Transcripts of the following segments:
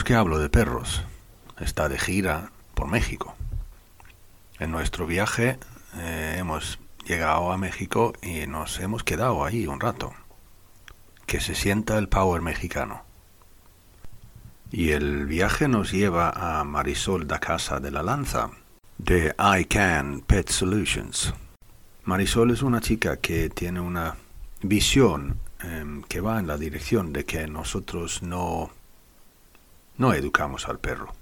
Que hablo de perros. Está de gira por México. En nuestro viaje eh, hemos llegado a México y nos hemos quedado ahí un rato. Que se sienta el power mexicano. Y el viaje nos lleva a Marisol da Casa de la Lanza, de I Can Pet Solutions. Marisol es una chica que tiene una visión em, que va en la dirección de que nosotros no, no educamos al perro.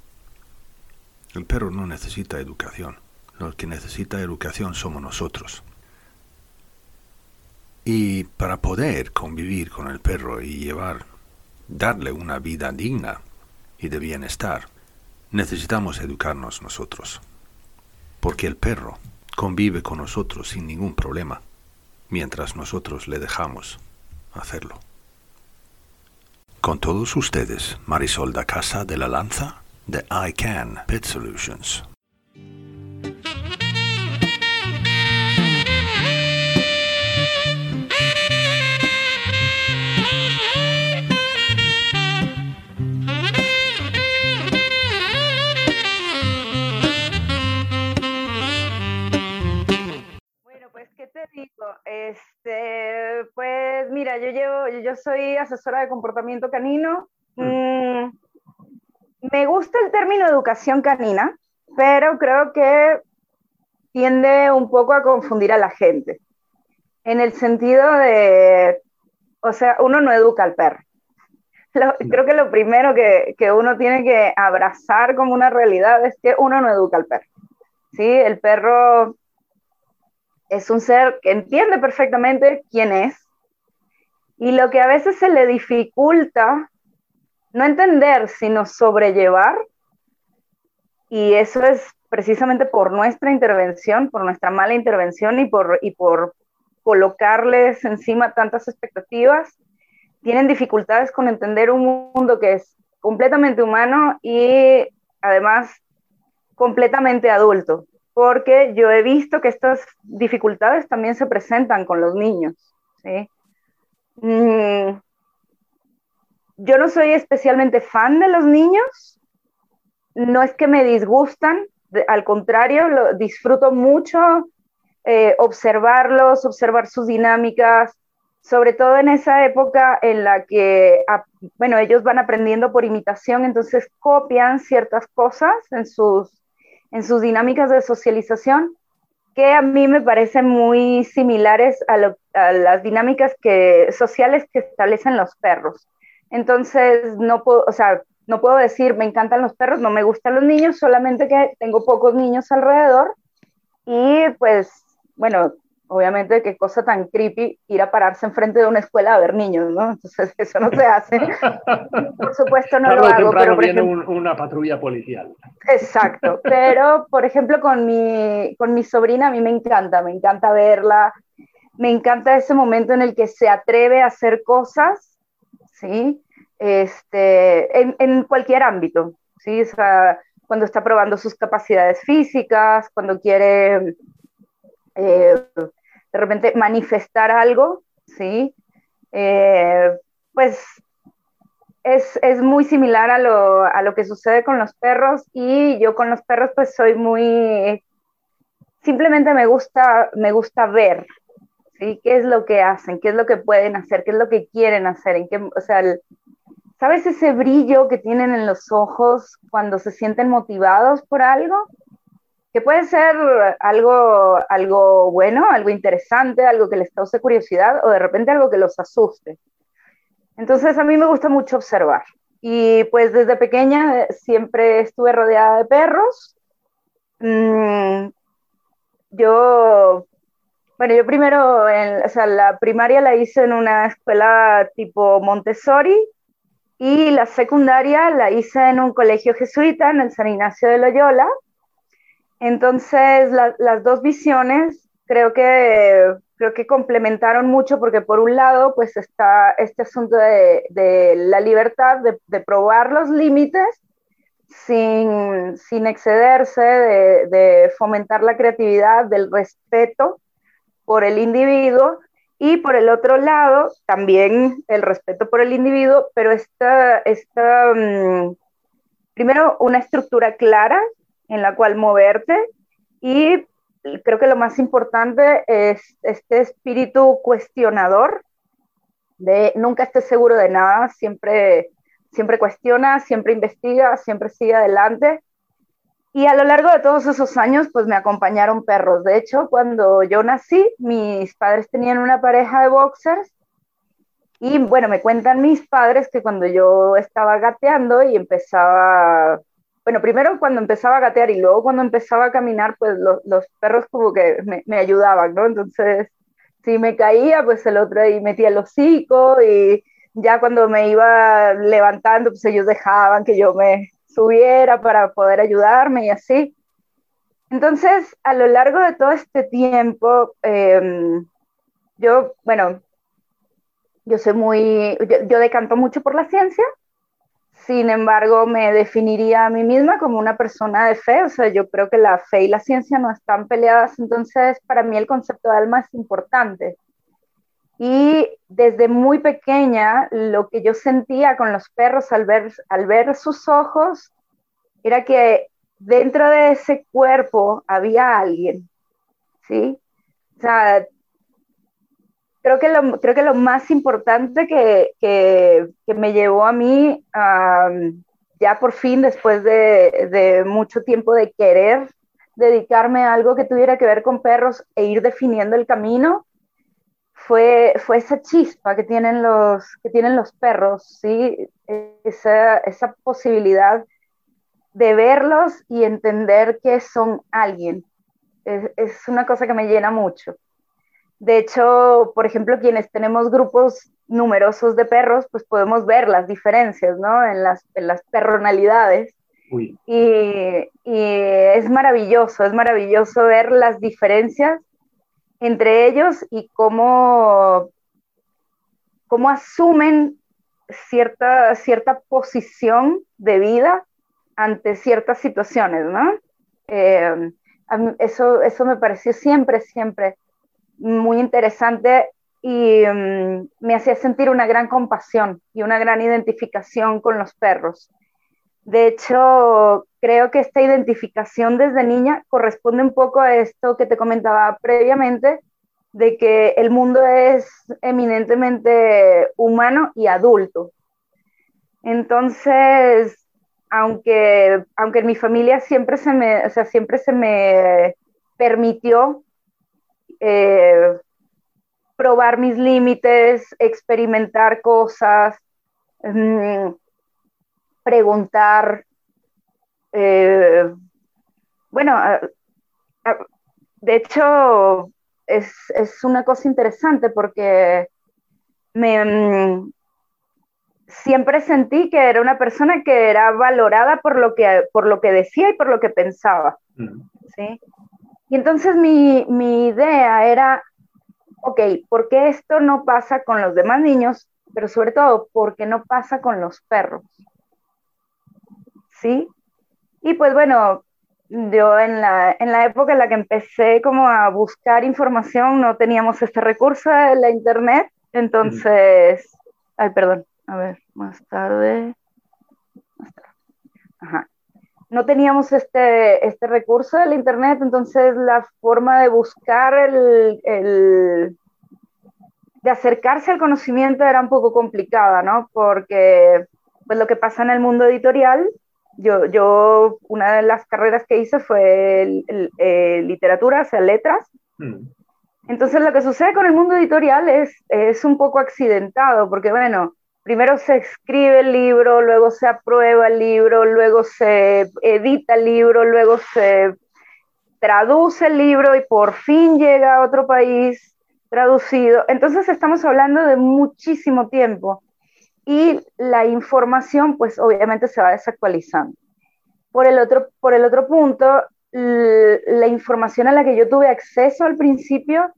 El perro no necesita educación. Lo que necesita educación somos nosotros. Y para poder convivir con el perro y llevar, darle una vida digna y de bienestar, necesitamos educarnos nosotros. Porque el perro convive con nosotros sin ningún problema, mientras nosotros le dejamos hacerlo. Con todos ustedes, Marisol da Casa de la Lanza de I Can Pet Solutions. Bueno, pues, ¿qué te digo? Este, pues, mira, yo llevo, yo soy asesora de comportamiento canino. Mm, me gusta el término educación canina, pero creo que tiende un poco a confundir a la gente. En el sentido de, o sea, uno no educa al perro. Lo- creo que lo primero que, que uno tiene que abrazar como una realidad es que uno no educa al perro. ¿sí? El perro es un ser que entiende perfectamente quién es y lo que a veces se le dificulta no entender, sino sobrellevar, y eso es precisamente por nuestra intervención, por nuestra mala intervención y por, y por colocarles encima tantas expectativas, tienen dificultades con entender un mundo que es completamente humano y además completamente adulto, porque yo he visto que estas dificultades también se presentan con los niños. Mm, yo no soy especialmente fan de los niños, no es que me disgustan, al contrario, disfruto mucho eh, observarlos, observar sus dinámicas, sobre todo en esa época en la que, bueno, ellos van aprendiendo por imitación, entonces copian ciertas cosas en sus, en sus dinámicas de socialización que a mí me parecen muy similares a, las dinámicas que, sociales que establecen los perros. Entonces, no puedo, o sea, no puedo decir me encantan los perros, no me gustan los niños, solamente que tengo pocos niños alrededor y pues, bueno, obviamente qué cosa tan creepy ir a pararse enfrente de una escuela a ver niños, ¿no? Entonces, eso no se hace. Por supuesto no lo hago, pero por viene ejemplo, un- una patrulla policial. Exacto, pero por ejemplo con mi, con mi sobrina a mí me encanta, me encanta verla, me encanta ese momento en el que se atreve a hacer cosas, ¿sí? Este, en, en cualquier ámbito, ¿sí? O sea, cuando está probando sus capacidades físicas, cuando quiere eh, de repente manifestar algo, ¿sí? Eh, pues es, es muy similar a lo, a lo que sucede con los perros y yo con los perros pues soy muy, simplemente me gusta, me gusta ver, ¿sí? ¿Qué es lo que hacen? ¿Qué es lo que pueden hacer? ¿Qué es lo que quieren hacer? ¿En qué, o sea, el- ¿sabes ese brillo que tienen en los ojos cuando se sienten motivados por algo? Que puede ser algo, algo bueno, algo interesante, algo que les cause curiosidad o de repente algo que los asuste. Entonces a mí me gusta mucho observar. Y pues desde pequeña eh, siempre estuve rodeada de perros. Mm, yo, bueno, yo primero, o sea, la primaria la hice en una escuela tipo Montessori Y la secundaria la hice en un colegio jesuita, en el San Ignacio de Loyola. Entonces, las dos visiones creo que, creo que complementaron mucho porque por un lado, pues está este asunto de, la libertad de, probar los límites sin, sin excederse, de, de fomentar la creatividad, del respeto por el individuo. Y por el otro lado, también el respeto por el individuo, pero esta, esta mm, primero, una estructura clara en la cual moverte y creo que lo más importante es este espíritu cuestionador de nunca estés seguro de nada, siempre, siempre cuestiona, siempre investiga, siempre sigue adelante y a lo largo de todos esos años, pues me acompañaron perros. De hecho, cuando yo nací, mis padres tenían una pareja de boxers. Y bueno, me cuentan mis padres que cuando yo estaba gateando y empezaba, bueno, primero cuando empezaba a gatear y luego cuando empezaba a caminar, pues los perros como que me, ayudaban, ¿no? Entonces, si me caía, pues el otro ahí metía el hocico y ya cuando me iba levantando, pues ellos dejaban que yo me, subiera para poder ayudarme y así. Entonces, a lo largo de todo este tiempo, em, yo, bueno, yo soy muy, yo, decanto mucho por la ciencia, sin embargo, me definiría a mí misma como una persona de fe, o sea, yo creo que la fe y la ciencia no están peleadas, entonces para mí el concepto de alma es importante. Y desde muy pequeña, lo que yo sentía con los perros al ver, al ver sus ojos era que dentro de ese cuerpo había alguien, ¿sí? O sea, creo que lo, creo que lo más importante que, que, que me llevó a mí, ya por fin, después de, de mucho tiempo de querer dedicarme a algo que tuviera que ver con perros e ir definiendo el camino, fue, fue esa chispa que tienen los, que tienen los perros, ¿sí? esa, esa posibilidad de verlos y entender que son alguien. Es, es, una cosa que me llena mucho. De hecho, por ejemplo, quienes tenemos grupos numerosos de perros, pues podemos ver las diferencias, ¿no? En las, en las personalidades. Y, y, es maravilloso, es maravilloso ver las diferencias entre ellos y cómo, cómo asumen cierta, cierta posición de vida ante ciertas situaciones, ¿no? Eh, eso, eso me pareció siempre, siempre muy interesante y um, me hacía sentir una gran compasión y una gran identificación con los perros. De hecho, creo que esta identificación desde niña corresponde un poco a esto que te comentaba previamente, de que el mundo es eminentemente humano y adulto. Entonces, aunque, aunque en mi familia siempre se me, o sea, siempre se me permitió eh, probar mis límites, experimentar cosas, mm, preguntar. Eh, bueno, de hecho, es, es, una cosa interesante porque me, mm, siempre sentí que era una persona que era valorada por lo que, por lo que decía y por lo que pensaba. ¿sí? Y entonces mi, mi idea era, ok, ¿por qué esto no pasa con los demás niños? Pero sobre todo, ¿por qué no pasa con los perros? ¿sí? Y pues bueno, yo en la, en la época en la que empecé como a buscar información no teníamos este recurso en la internet, entonces, ay, perdón, a ver, más tarde, Ajá. No teníamos este, este recurso de la internet, entonces la forma de buscar el, el, de acercarse al conocimiento era un poco complicada, ¿no? Porque pues lo que pasa en el mundo editorial yo, yo, una de las carreras que hice fue eh, literatura, o sea, letras. Mm. Entonces, lo que sucede con el mundo editorial es, es un poco accidentado, porque, bueno, primero se escribe el libro, luego se aprueba el libro, luego se edita el libro, luego se traduce el libro y por fin llega a otro país traducido. Entonces, estamos hablando de muchísimo tiempo. y la información pues obviamente se va desactualizando. Por el otro, por el otro punto, la información a la que yo tuve acceso al principio,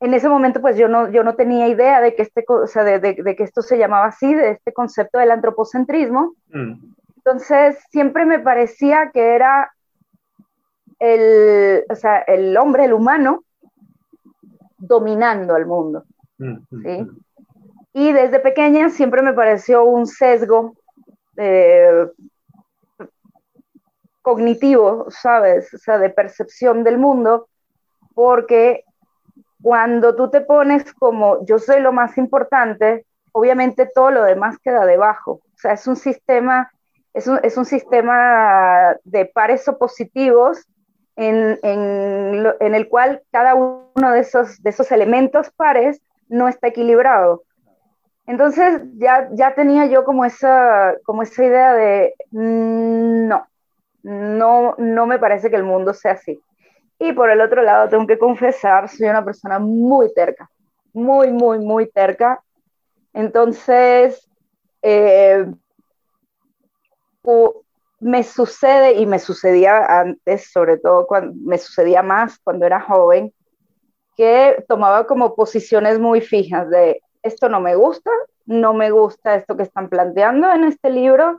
en ese momento pues yo no, yo no tenía idea de que, este, o sea, de, de, que esto se llamaba así, de este concepto del antropocentrismo. Mm. Entonces siempre me parecía que era el, o sea, el hombre, el humano, dominando al mundo. Mm, mm, ¿sí? Y desde pequeña siempre me pareció un sesgo eh, cognitivo, ¿sabes? O sea, de percepción del mundo, porque cuando tú te pones como yo soy lo más importante, obviamente todo lo demás queda debajo. O sea, es un sistema, es un, es un sistema de pares opositivos en, en, en, el cual cada uno de esos, de esos elementos pares no está equilibrado. Entonces ya, ya tenía yo como esa, como esa idea de mm, no, no, no me parece que el mundo sea así. Y por el otro lado, tengo que confesar, soy una persona muy terca, muy, muy, muy terca. Entonces, eh, me sucede y me sucedía antes, sobre todo cuando me sucedía más cuando era joven, que tomaba como posiciones muy fijas de esto no me gusta, no me gusta esto que están planteando en este libro,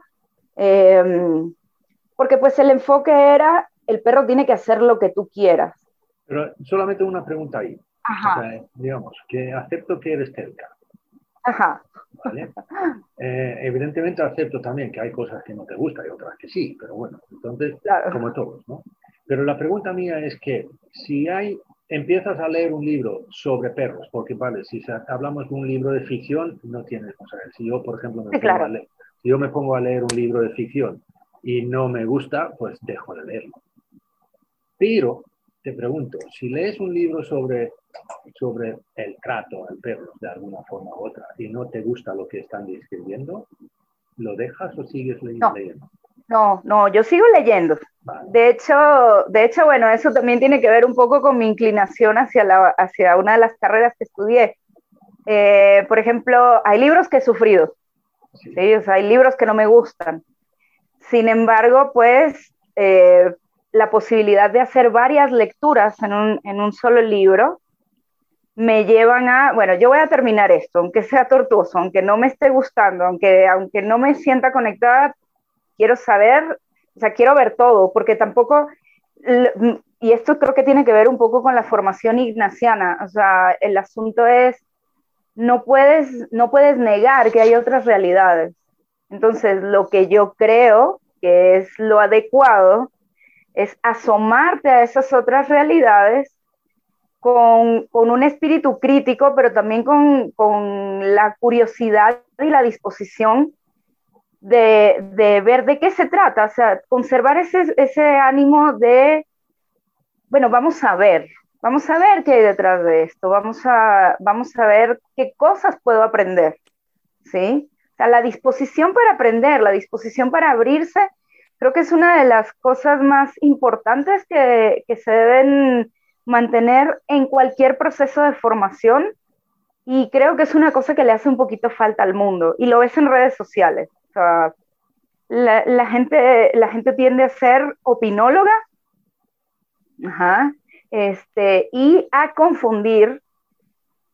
em, porque pues el enfoque era, el perro tiene que hacer lo que tú quieras. Pero solamente una pregunta ahí. digamos, que acepto que eres terca. Ajá. Eh, evidentemente acepto también que hay cosas que no te gustan y otras que sí, pero bueno, entonces, como todos, ¿no? Pero la pregunta mía es que si hay empiezas a leer un libro sobre perros, porque vale, si hablamos de un libro de ficción, no tienes, o sea, si yo, por ejemplo, me, pongo a leer, si yo me pongo a leer un libro de ficción y no me gusta, pues dejo de leerlo. Pero te pregunto, si lees un libro sobre, sobre el trato al perro de alguna forma u otra y no te gusta lo que están describiendo, ¿lo dejas o sigues leyendo? No, no, yo sigo leyendo. De hecho, de hecho, bueno, eso también tiene que ver un poco con mi inclinación hacia, la, hacia una de las carreras que estudié. Eh, por ejemplo, hay libros que he sufrido, ¿sí? hay libros que no me gustan. Sin embargo, pues eh, la posibilidad de hacer varias lecturas en un, en un solo libro me llevan a, bueno, yo voy a terminar esto, aunque sea tortuoso, aunque no me esté gustando, aunque, aunque no me sienta conectada, quiero saber, o sea, quiero ver todo, porque tampoco, y esto creo que tiene que ver un poco con la formación ignaciana, o sea, el asunto es, no puedes, no puedes negar que hay otras realidades. Entonces, lo que yo creo que es lo adecuado es asomarte a esas otras realidades con, con un espíritu crítico, pero también con, con la curiosidad y la disposición de, ver de qué se trata, o sea, conservar ese, ese ánimo de, bueno, vamos a ver, vamos a ver qué hay detrás de esto, vamos a, vamos a ver qué cosas puedo aprender, ¿sí? O sea, la disposición para aprender, la disposición para abrirse, creo que es una de las cosas más importantes que, que se deben mantener en cualquier proceso de formación y creo que es una cosa que le hace un poquito falta al mundo y lo ves en redes sociales la, gente, la gente tiende a ser opinóloga este, y a confundir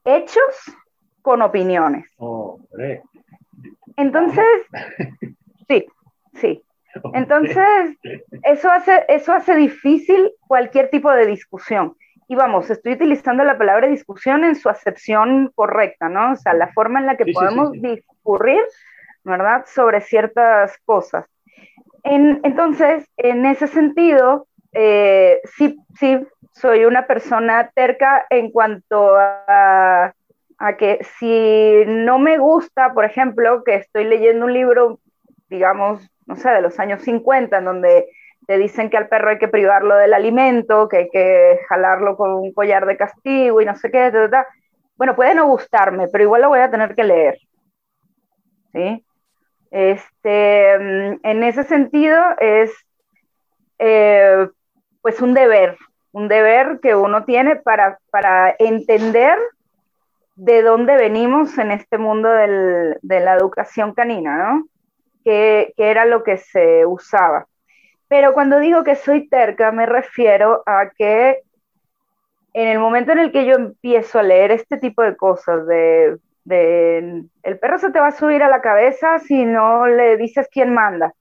hechos con opiniones. Entonces, sí, sí. Entonces, eso hace, eso hace difícil cualquier tipo de discusión. Y vamos, estoy utilizando la palabra discusión en su acepción correcta, ¿no? O sea, la forma en la que podemos discurrir ¿verdad? Sobre ciertas cosas. entonces, en ese sentido, eh, sí, sí, soy una persona terca en cuanto a, a, que si no me gusta, por ejemplo, que estoy leyendo un libro, digamos, no sé, de los años 50, en donde te dicen que al perro hay que privarlo del alimento, que hay que jalarlo con un collar de castigo y no sé qué, bueno, puede no gustarme, pero igual lo voy a tener que leer. ¿sí? Este, mm, en ese sentido es eh, pues un deber, un deber que uno tiene para, para entender de dónde venimos en este mundo de la educación canina, ¿no? Que, era lo que se usaba. Pero cuando digo que soy terca, me refiero a que en el momento en el que yo empiezo a leer este tipo de cosas, de, el perro se te va a subir a la cabeza si no le dices quién manda.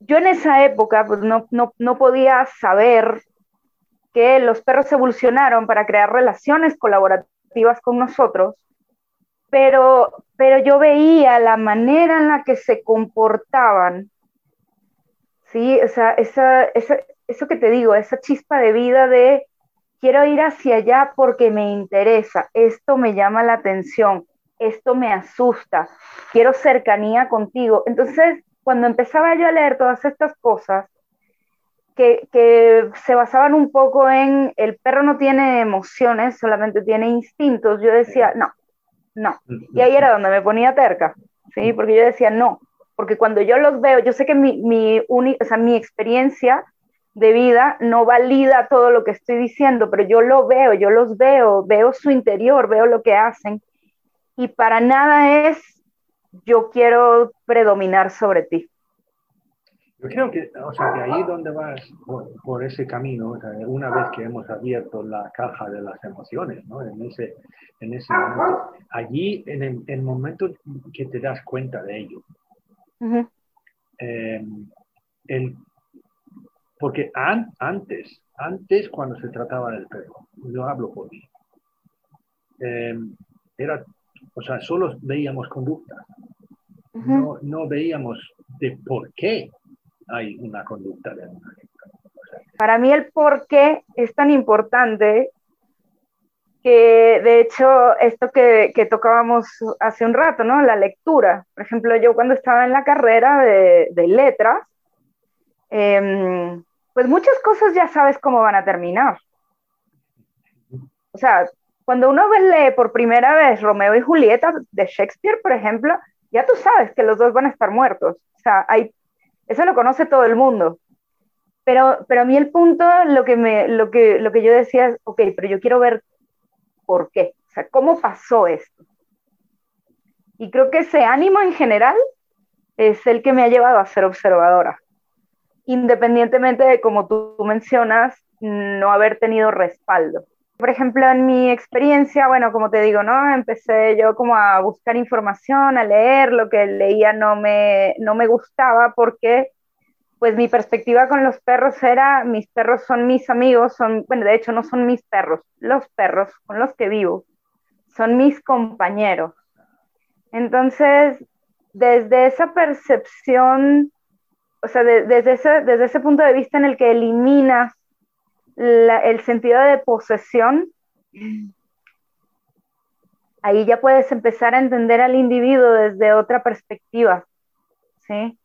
Yo en esa época pues, no, no podía saber que los perros evolucionaron para crear relaciones colaborativas con nosotros, pero, pero yo veía la manera en la que se comportaban, ¿sí? O sea, esa, eso que te digo, esa chispa de vida de quiero ir hacia allá porque me interesa, esto me llama la atención, esto me asusta, quiero cercanía contigo. Entonces, cuando empezaba yo a leer todas estas cosas, que, se basaban un poco en el perro no tiene emociones, solamente tiene instintos, yo decía, no, no. Y ahí era donde me ponía terca, ¿sí? Porque yo decía, no, porque cuando yo los veo, yo sé que mi, mi, o sea, mi experiencia de vida no valida todo lo que estoy diciendo, pero yo lo veo, yo los veo, veo su interior, veo lo que hacen, y para nada es yo quiero predominar sobre ti. Yo creo que, o sea, que ahí donde vas por, ese camino, una vez que hemos abierto la caja de las emociones, ¿no? En ese, en ese momento, allí, en el, momento que te das cuenta de ello, eh, el, porque antes, antes cuando se trataba del perro, yo hablo por mí, eh, era, o sea, solo veíamos conducta, no, no veíamos de por qué hay una conducta de Para mí el por qué es tan importante que de hecho esto que, tocábamos hace un rato, ¿no? La lectura. Por ejemplo, yo cuando estaba en la carrera de, letras, em, pues muchas cosas ya sabes cómo van a terminar. O sea, cuando uno lee por primera vez Romeo y Julieta de Shakespeare, por ejemplo, ya tú sabes que los dos van a estar muertos. O sea, hay eso lo conoce todo el mundo. Pero, pero a mí el punto, lo que, me, lo, que, lo que yo decía es, ok, pero yo quiero ver por qué, o sea, cómo pasó esto. Y creo que ese ánimo en general es el que me ha llevado a ser observadora, independientemente de, como tú mencionas, no haber tenido respaldo. Por ejemplo, en mi experiencia, bueno, como te digo, ¿no? Empecé yo como a buscar información, a leer, lo que leía no me, no me gustaba porque pues mi perspectiva con los perros era, mis perros son mis amigos, son, bueno, de hecho no son mis perros, los perros con los que vivo, son mis compañeros. Entonces, desde esa percepción, o sea, desde, ese, desde ese punto de vista en el que eliminas el sentido de posesión, ahí ya puedes empezar a entender al individuo desde otra perspectiva, ¿sí?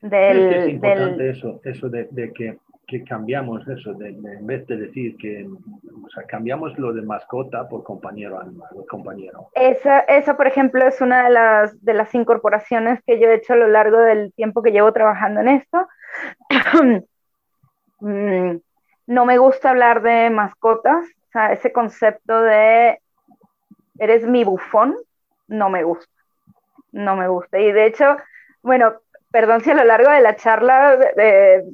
Del, es importante eso, eso de, que, cambiamos eso, de, en vez de decir que o sea, cambiamos lo de mascota por compañero animal, compañero. Esa, esa, por ejemplo, es una de las, de las incorporaciones que yo he hecho a lo largo del tiempo que llevo trabajando en esto. No me gusta hablar de mascotas, o sea, ese concepto de eres mi bufón, no me gusta, no me gusta. Y de hecho, bueno, perdón si a lo largo de la charla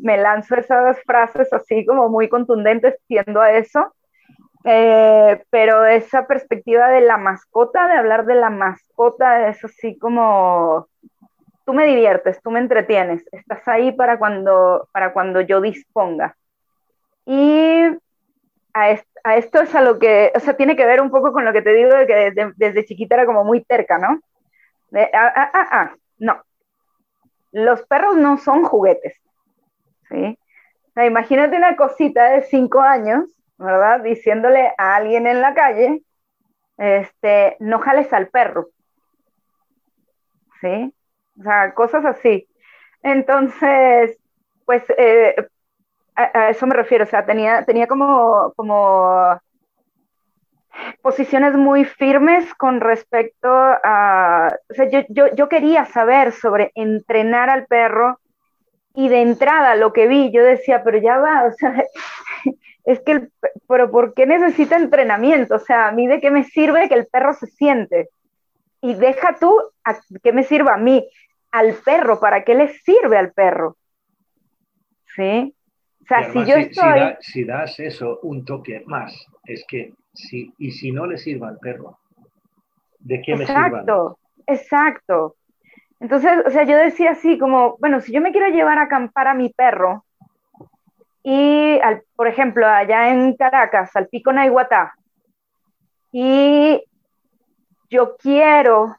me lanzo esas frases así como muy contundentes, tiendo a eso, eh, pero esa perspectiva de la mascota, de hablar de la mascota, es así como, tú me diviertes, tú me entretienes, estás ahí para cuando, para cuando yo disponga. Y a, esto es a lo que, o sea, tiene que ver un poco con lo que te digo de que desde, chiquita era como muy terca, ¿no? ah, ah, ah, no. Los perros no son juguetes, ¿sí? O sea, imagínate una cosita de cinco años, ¿verdad? Diciéndole a alguien en la calle, este, no jales al perro, ¿sí? O sea, cosas así. Entonces, pues eh, a, eso me refiero, o sea, tenía, tenía como, como posiciones muy firmes con respecto a, o sea, yo, yo, yo, quería saber sobre entrenar al perro y de entrada lo que vi, yo decía, pero ya va, o sea, es que, pero ¿por qué necesita entrenamiento? O sea, a mí de qué me sirve que el perro se siente. Y deja tú, ¿a qué me sirve a mí? Al perro, ¿para qué le sirve al perro? ¿Sí? O sea, si yo estoy... Si, das eso un toque más, es que, si, y si no le sirve al perro, ¿de qué me sirve? Exacto, exacto. Entonces, o sea, yo decía así como, bueno, si yo me quiero llevar a acampar a mi perro, y, al, por ejemplo, allá en Caracas, al Pico Naiguatá, y yo quiero,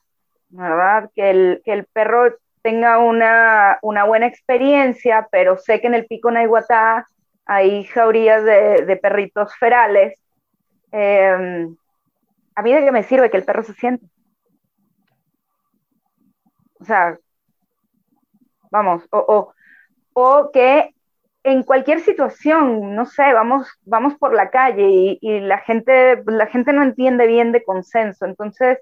¿verdad? Que el, que el perro tenga una, una, buena experiencia, pero sé que en el Pico Naiguatá hay jaurías de, perritos ferales. Eh, a mí de qué me sirve que el perro se siente. O sea, vamos, o, o, o que en cualquier situación, no sé, vamos, vamos por la calle y, y, la, gente, la gente no entiende bien de consenso. Entonces,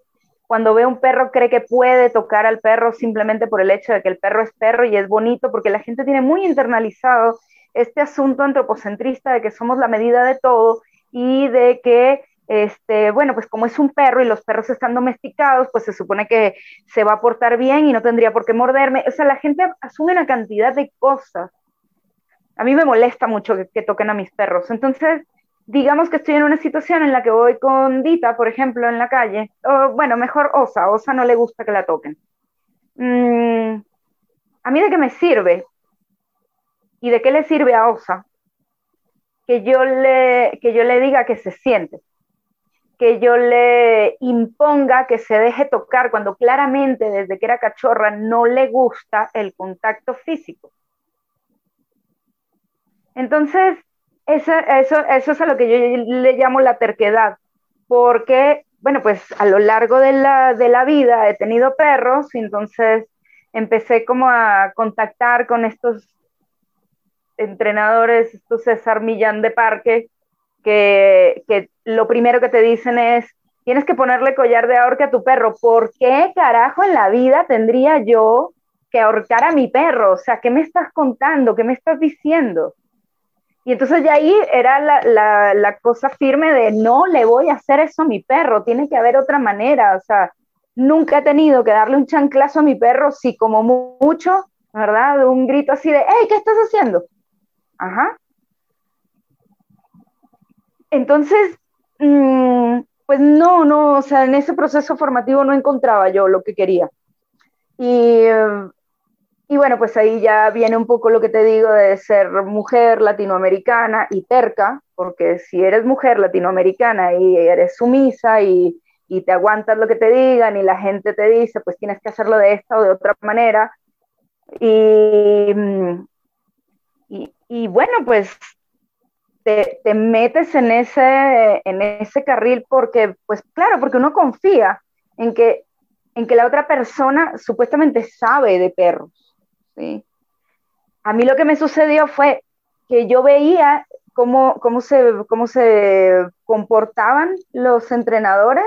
cuando ve un perro, cree que puede tocar al perro simplemente por el hecho de que el perro es perro y es bonito, porque la gente tiene muy internalizado este asunto antropocentrista de que somos la medida de todo y de que este, bueno, pues como es un perro y los perros están domesticados, pues se supone que se va a portar bien y no tendría por qué morderme. O sea, la gente asume una cantidad de cosas a mí me molesta mucho que, toquen a mis perros. Entonces, digamos que estoy en una situación en la que voy con Dita, por ejemplo, en la calle, o bueno, mejor Osa, Osa no le gusta que la toquen. Mm, ¿A mí de qué me sirve? ¿Y de qué le sirve a Osa? Que yo le, que yo le diga que se siente, que yo le imponga que se deje tocar cuando claramente desde que era cachorra no le gusta el contacto físico. Entonces, eso, eso, es a lo que yo le llamo la terquedad, porque, bueno, pues a lo largo de la, de la vida he tenido perros y entonces empecé como a contactar con estos entrenadores, estos César Millán de Parque, que, que, lo primero que te dicen es, tienes que ponerle collar de ahorca a tu perro. ¿Por qué carajo en la vida tendría yo que ahorcar a mi perro? O sea, ¿qué me estás contando? ¿Qué me estás diciendo? Y entonces ya ahí era la, la, cosa firme de no le voy a hacer eso a mi perro, tiene que haber otra manera, o sea, nunca he tenido que darle un chanclazo a mi perro, si como mucho, ¿verdad? Un grito así de, hey, ¿qué estás haciendo? Ajá. Entonces, mm, pues no, no, o sea, en ese proceso formativo no encontraba yo lo que quería. Y eh, y bueno, pues ahí ya viene un poco lo que te digo de ser mujer latinoamericana y terca, porque si eres mujer latinoamericana y eres sumisa y, y te aguantas lo que te digan y la gente te dice, pues tienes que hacerlo de esta o de otra manera. Y, y, y bueno, pues te, te, metes en ese, en ese carril porque, pues claro, porque uno confía en que, en que la otra persona supuestamente sabe de perros ¿sí? A mí lo que me sucedió fue que yo veía cómo, cómo, se, cómo se comportaban los entrenadores.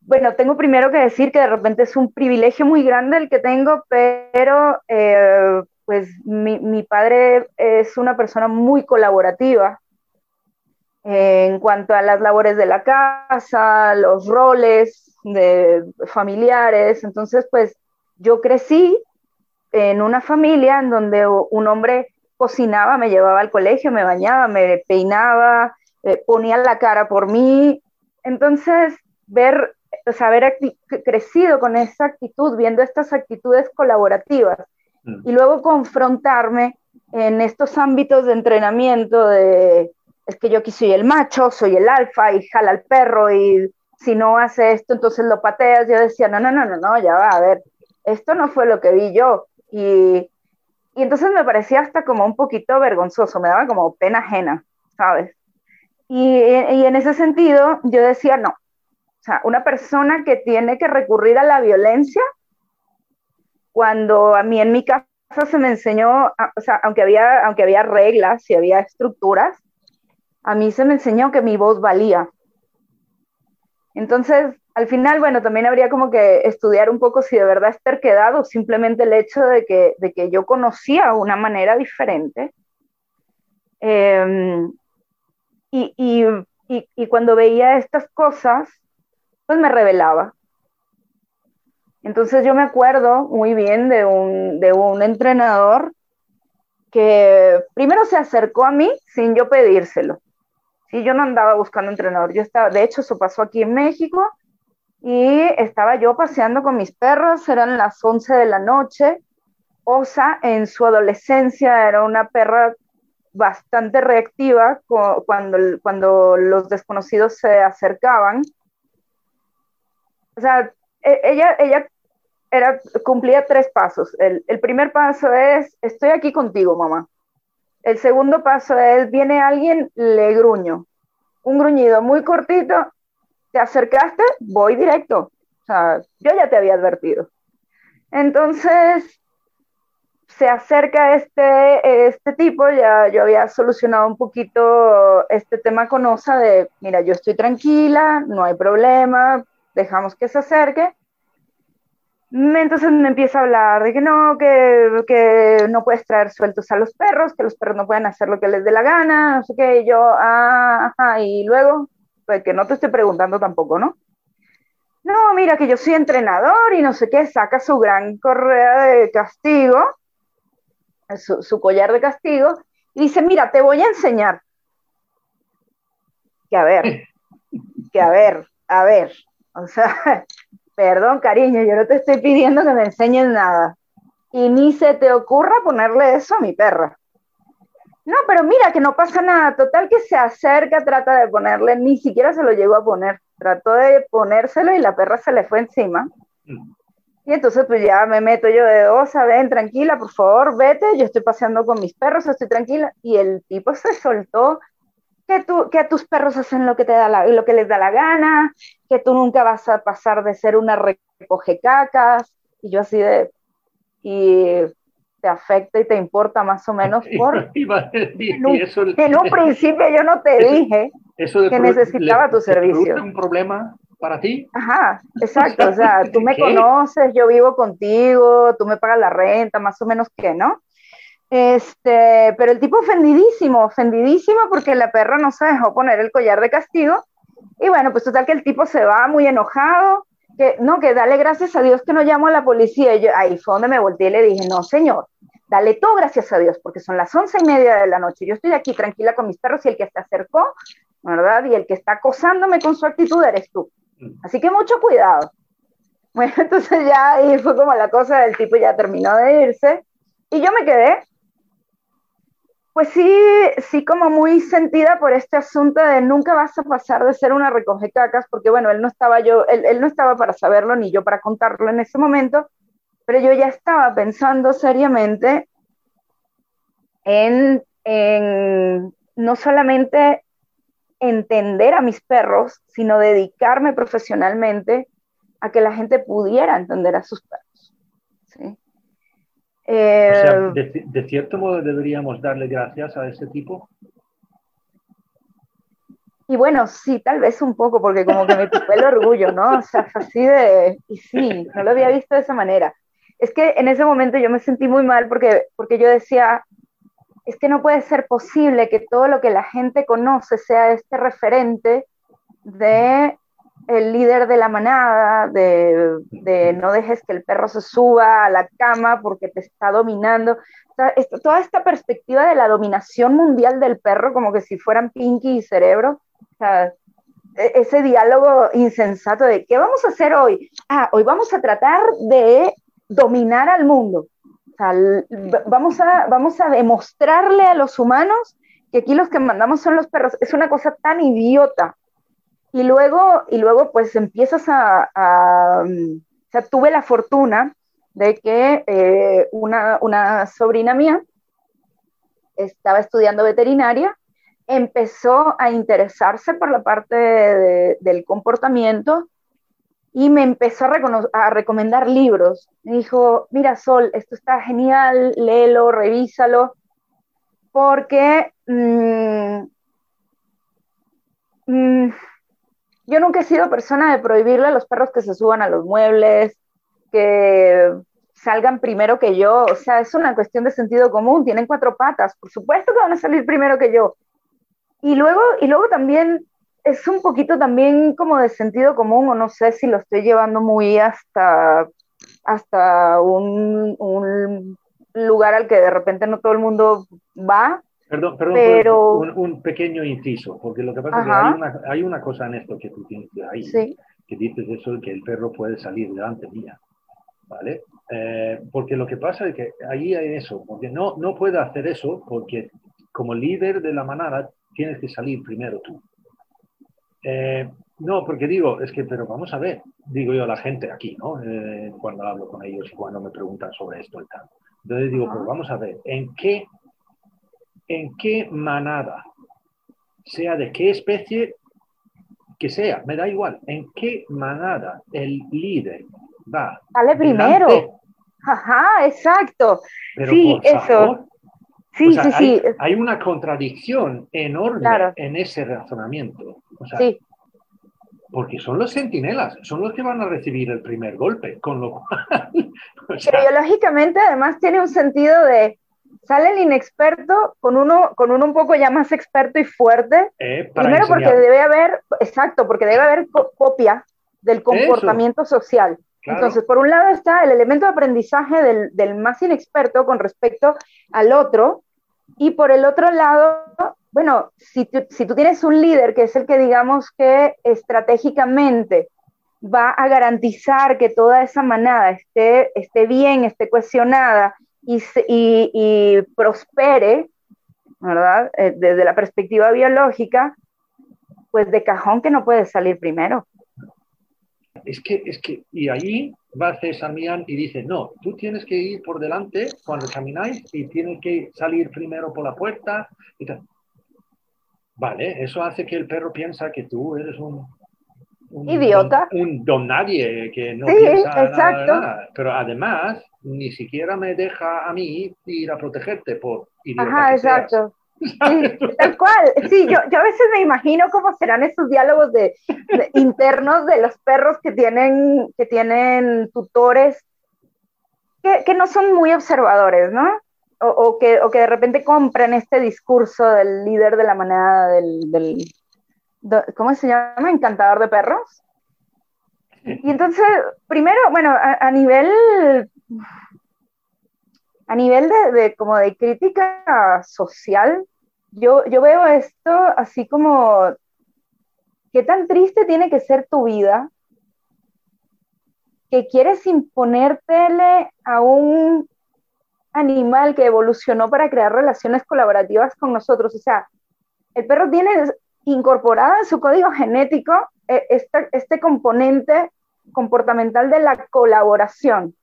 Bueno, tengo primero que decir que de repente es un privilegio muy grande el que tengo, pero eh, pues mi, mi, padre es una persona muy colaborativa en cuanto a las labores de la casa, los roles de familiares. Entonces, pues yo crecí en una familia en donde un hombre cocinaba, me llevaba al colegio, me bañaba, me peinaba, eh, ponía la cara por mí. Entonces, ver, o sea, haber crecido con esa actitud, viendo estas actitudes colaborativas mm. y luego confrontarme en estos ámbitos de entrenamiento de, es que yo aquí soy el macho, soy el alfa y jala al perro y si no hace esto, entonces lo pateas. Yo decía, no, no, no, no, no, ya va, a ver, esto no fue lo que vi yo. Y, y entonces me parecía hasta como un poquito vergonzoso, me daba como pena ajena, ¿sabes? Y, y en ese sentido yo decía, no, o sea, una persona que tiene que recurrir a la violencia, cuando a mí en mi casa se me enseñó, o sea, aunque había, aunque había reglas y había estructuras, a mí se me enseñó que mi voz valía. Entonces, al final, bueno, también habría como que estudiar un poco si de verdad es terquedad o simplemente el hecho de que, de que yo conocía una manera diferente. Em, y, y, y, cuando veía estas cosas, pues me revelaba. Entonces yo me acuerdo muy bien de un, de un entrenador que primero se acercó a mí sin yo pedírselo. Sí, yo no andaba buscando entrenador, yo estaba, de hecho eso pasó aquí en México y estaba yo paseando con mis perros, eran las 11 de la noche. Osa en su adolescencia era una perra bastante reactiva cuando, cuando los desconocidos se acercaban. O sea, e, ella, ella era, cumplía tres pasos. El, el, primer paso es, estoy aquí contigo, mamá. El segundo paso es, viene alguien, le gruño. Un gruñido muy cortito, te acercaste, voy directo. O sea, yo ya te había advertido. Entonces, se acerca este, este tipo, ya yo había solucionado un poquito este tema con Osa de, mira, yo estoy tranquila, no hay problema, dejamos que se acerque. Entonces me empieza a hablar de que no, que, que, no puedes traer sueltos a los perros, que los perros no pueden hacer lo que les dé la gana, no sé qué, y yo, ah, ajá, y luego, que no te estoy preguntando tampoco, ¿no? No, mira que yo soy entrenador y no sé qué, saca su gran correa de castigo, su, su collar de castigo, y dice, mira, te voy a enseñar. Que a ver, que a ver, a ver, o sea, Perdón, cariño, yo no te estoy pidiendo que me enseñes nada. Y ni se te ocurra ponerle eso a mi perra. No, pero mira que no pasa nada. Total que se acerca, trata de ponerle, ni siquiera se lo llegó a poner. Trató de ponérselo y la perra se le fue encima. Mm. Y entonces pues ya me meto yo de osa, ven, tranquila, por favor, vete, yo estoy paseando con mis perros, estoy tranquila. Y el tipo se soltó que, tú, que a tus perros hacen lo que, te da lo que les da la gana, que tú nunca vas a pasar de ser una recoge cacas, y yo así de, y te afecta y te importa más o menos por... en, un, principio yo no te dije que necesitaba tu servicio. ¿Es un problema para ti? Ajá, exacto, o sea, tú me conoces, yo vivo contigo, tú me pagas la renta, más o menos que, ¿no? Este, pero el tipo ofendidísimo, ofendidísimo porque la perra no se dejó poner el collar de castigo. Y bueno, pues total que el tipo se va muy enojado, que no, que dale gracias a Dios que no llamo a la policía. Y yo, ahí fue donde me volteé y le dije, no, señor, dale todo gracias a Dios, porque son las once y media de la noche. Yo estoy aquí tranquila con mis perros y el que se acercó, ¿verdad? Y el que está acosándome con su actitud eres tú. Así que mucho cuidado. Bueno, entonces ya ahí fue como la cosa del tipo ya terminó de irse. Y yo me quedé pues sí, sí como muy sentida por este asunto de nunca vas a pasar de ser una recoge cacas, porque bueno, él no estaba yo, él, no estaba para saberlo ni yo para contarlo en ese momento, pero yo ya estaba pensando seriamente en, en no solamente entender a mis perros, sino dedicarme profesionalmente a que la gente pudiera entender a sus perros. ¿sí? Eh, de, cierto modo deberíamos darle gracias a ese tipo. Y bueno, sí, tal vez un poco, porque como que me picó el orgullo, ¿no? O sea, así de, y sí, no lo había visto de esa manera. Es que en ese momento yo me sentí muy mal porque, porque yo decía, es que no puede ser posible que todo lo que la gente conoce sea este referente de el líder de la manada, de, no dejes que el perro se suba a la cama porque te está dominando. toda esta perspectiva de la dominación mundial del perro, como que si fueran Pinky y Cerebro. E, ese diálogo insensato de ¿qué vamos a hacer hoy? Ah, hoy vamos a tratar de dominar al mundo. vamos, a, vamos a demostrarle a los humanos que aquí los que mandamos son los perros. Es una cosa tan idiota y luego, y luego pues empiezas a, o sea, tuve la fortuna de que eh, una, una sobrina mía estaba estudiando veterinaria, empezó a interesarse por la parte del comportamiento y me empezó a, recomendar libros. Me dijo, mira Sol, esto está genial, léelo, revísalo, porque mmm, yo nunca he sido persona de prohibirle a los perros que se suban a los muebles, que salgan primero que yo, o sea, es una cuestión de sentido común, tienen cuatro patas, por supuesto que van a salir primero que yo. Y luego, y luego también es un poquito también como de sentido común, o no sé si lo estoy llevando muy hasta, hasta un, un lugar al que de repente no todo el mundo va. Perdón, perdón pero... un, pequeño inciso, porque lo que pasa es que hay una, hay una cosa en esto que tú tienes ahí, que dices eso, que el perro puede salir delante mía, ¿vale? Eh, porque lo que pasa es que ahí hay eso, porque no, no puede hacer eso, porque como líder de la manada tienes que salir primero tú. Eh, no, porque digo, es que, pero vamos a ver, digo yo a la gente aquí, ¿no? Eh, cuando hablo con ellos y cuando me preguntan sobre esto y tal. Entonces digo, pero vamos a ver, ¿en qué, en qué manada, sea de qué especie que sea, me da igual, en qué manada el líder va? Sale primero. Ajá, exacto. sí, eso. Sí, sí, sí. Hay una contradicción enorme en ese razonamiento. sí. Porque son los sentinelas, son los que van a recibir el primer golpe, con lo cual... Pero biológicamente además tiene un sentido de, sale el inexperto con uno, con uno un poco ya más experto y fuerte. Eh, Primero porque debe haber, exacto, porque debe haber copia del comportamiento social. Entonces, por un lado está el elemento de aprendizaje del, del, más inexperto con respecto al otro, y por el otro lado, bueno, si tú, si tú tienes un líder que es el que digamos que estratégicamente va a garantizar que toda esa manada esté, esté bien, esté cohesionada y, y, y prospere, ¿verdad? Eh, desde la perspectiva biológica, pues de cajón que no puede salir primero es que, es que, y ahí va César Millán y dice, no, tú tienes que ir por delante cuando camináis y tienes que salir primero por la puerta. Y Vale, eso hace que el perro piensa que tú eres un... Idiota. un don nadie que no piensa exacto. Nada, Pero además, ni siquiera me deja a mí ir a protegerte por idiota. Ajá, exacto. tal cual. Sí, yo, yo, a veces me imagino cómo serán esos diálogos de, internos de los perros que tienen, que tienen tutores que, que no son muy observadores, ¿no? O, o, que, o, que, de repente compran este discurso del líder de la manada, del, del ¿cómo se llama? Encantador de perros. Y entonces, primero, bueno, a, a nivel a nivel de, de, como de crítica social, yo, veo esto así como, ¿qué tan triste tiene que ser tu vida que quieres imponértele a un animal que evolucionó para crear relaciones colaborativas con nosotros? O sea, el perro tiene incorporado en su código genético eh, este, este componente comportamental de la colaboración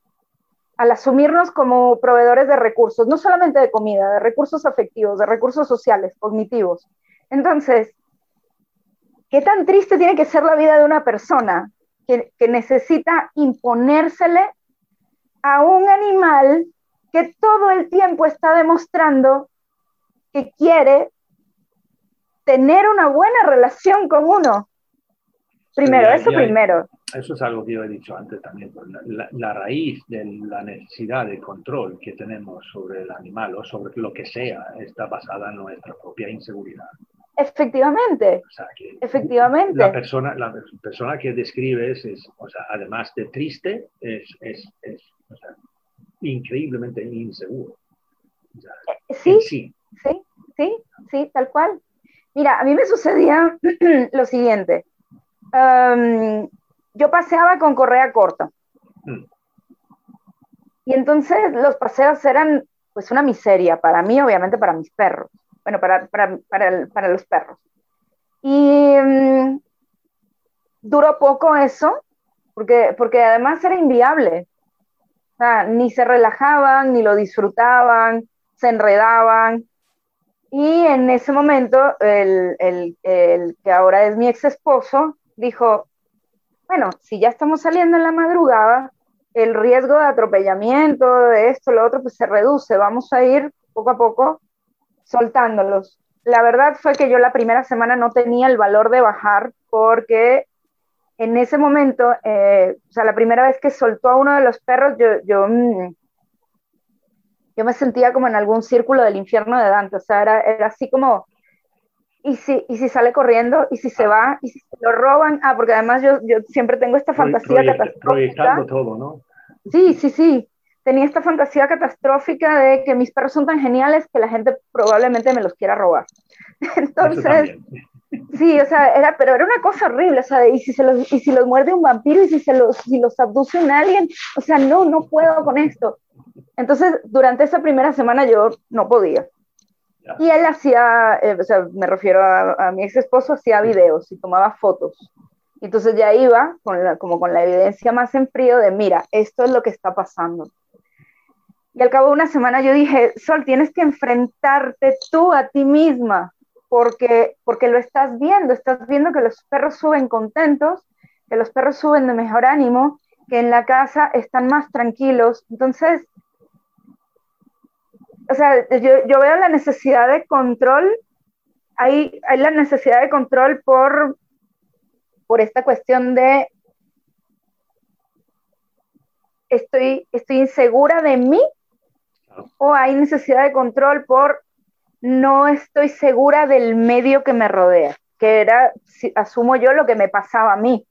al asumirnos como proveedores de recursos, no solamente de comida, de recursos afectivos, de recursos sociales, cognitivos. Entonces, ¿qué tan triste tiene que ser la vida de una persona que, necesita imponérsele a un animal que todo el tiempo está demostrando que quiere tener una buena relación con uno? Primero, eso primero. Eso es algo que yo he dicho antes también. Pues, la, raíz de la necesidad de control que tenemos sobre el animal o sobre lo que sea está basada en nuestra propia inseguridad. Efectivamente. Efectivamente. La persona, la persona que describes es, o sea, además de triste, es, es, es increíblemente inseguro. Eh, sí, sí, sí, sí, sí, tal cual. Mira, a mí me sucedía lo siguiente yo paseaba con correa corta. Mm. Y entonces los paseos eran pues una miseria para mí, obviamente para mis perros. Bueno, para, para, para, para los perros. Y mm, duró poco eso, porque, porque además era inviable. O sea, ni se relajaban, ni lo disfrutaban, se enredaban. Y en ese momento, el, el, el que ahora es mi ex esposo, dijo, bueno, si ya estamos saliendo en la madrugada, el riesgo de atropellamiento, de esto, lo otro, pues se reduce, vamos a ir poco a poco soltándolos. La verdad fue que yo la primera semana no tenía el valor de bajar porque en ese momento, eh, o sea, la primera vez que soltó a uno de los perros, yo, mm, yo me sentía como en algún círculo del infierno de Dante, o sea, era, era así como, ¿y si, y si sale corriendo? ¿Y si se va? ¿Y si se lo roban? Ah, porque además yo, yo siempre tengo esta fantasía catastrófica. Proyectando todo, ¿no? Sí, sí, sí. Tenía esta fantasía catastrófica de que mis perros son tan geniales que la gente probablemente me los quiera robar. Entonces, sí, o sea, era, pero era una cosa horrible, o sea, y si, se los, y si los muerde un vampiro y si, se los, si los abduce un alien, o sea, no, no puedo con esto. Entonces, durante esa primera semana yo no podía. Y él hacía, eh, o sea, me refiero a, mi ex esposo, hacía videos y tomaba fotos. Entonces ya iba con como con la evidencia más en frío de, mira, esto es lo que está pasando. Y al cabo de una semana yo dije, Sol, tienes que enfrentarte tú a ti misma, porque, porque lo estás viendo, estás viendo que los perros suben contentos, que los perros suben de mejor ánimo, que en la casa están más tranquilos. Entonces, o sea, yo, veo la necesidad de control, hay, hay la necesidad de control por, por esta cuestión de estoy, estoy insegura de mí o hay necesidad de control por no estoy segura del medio que me rodea, que era, asumo yo, lo que me pasaba a mí.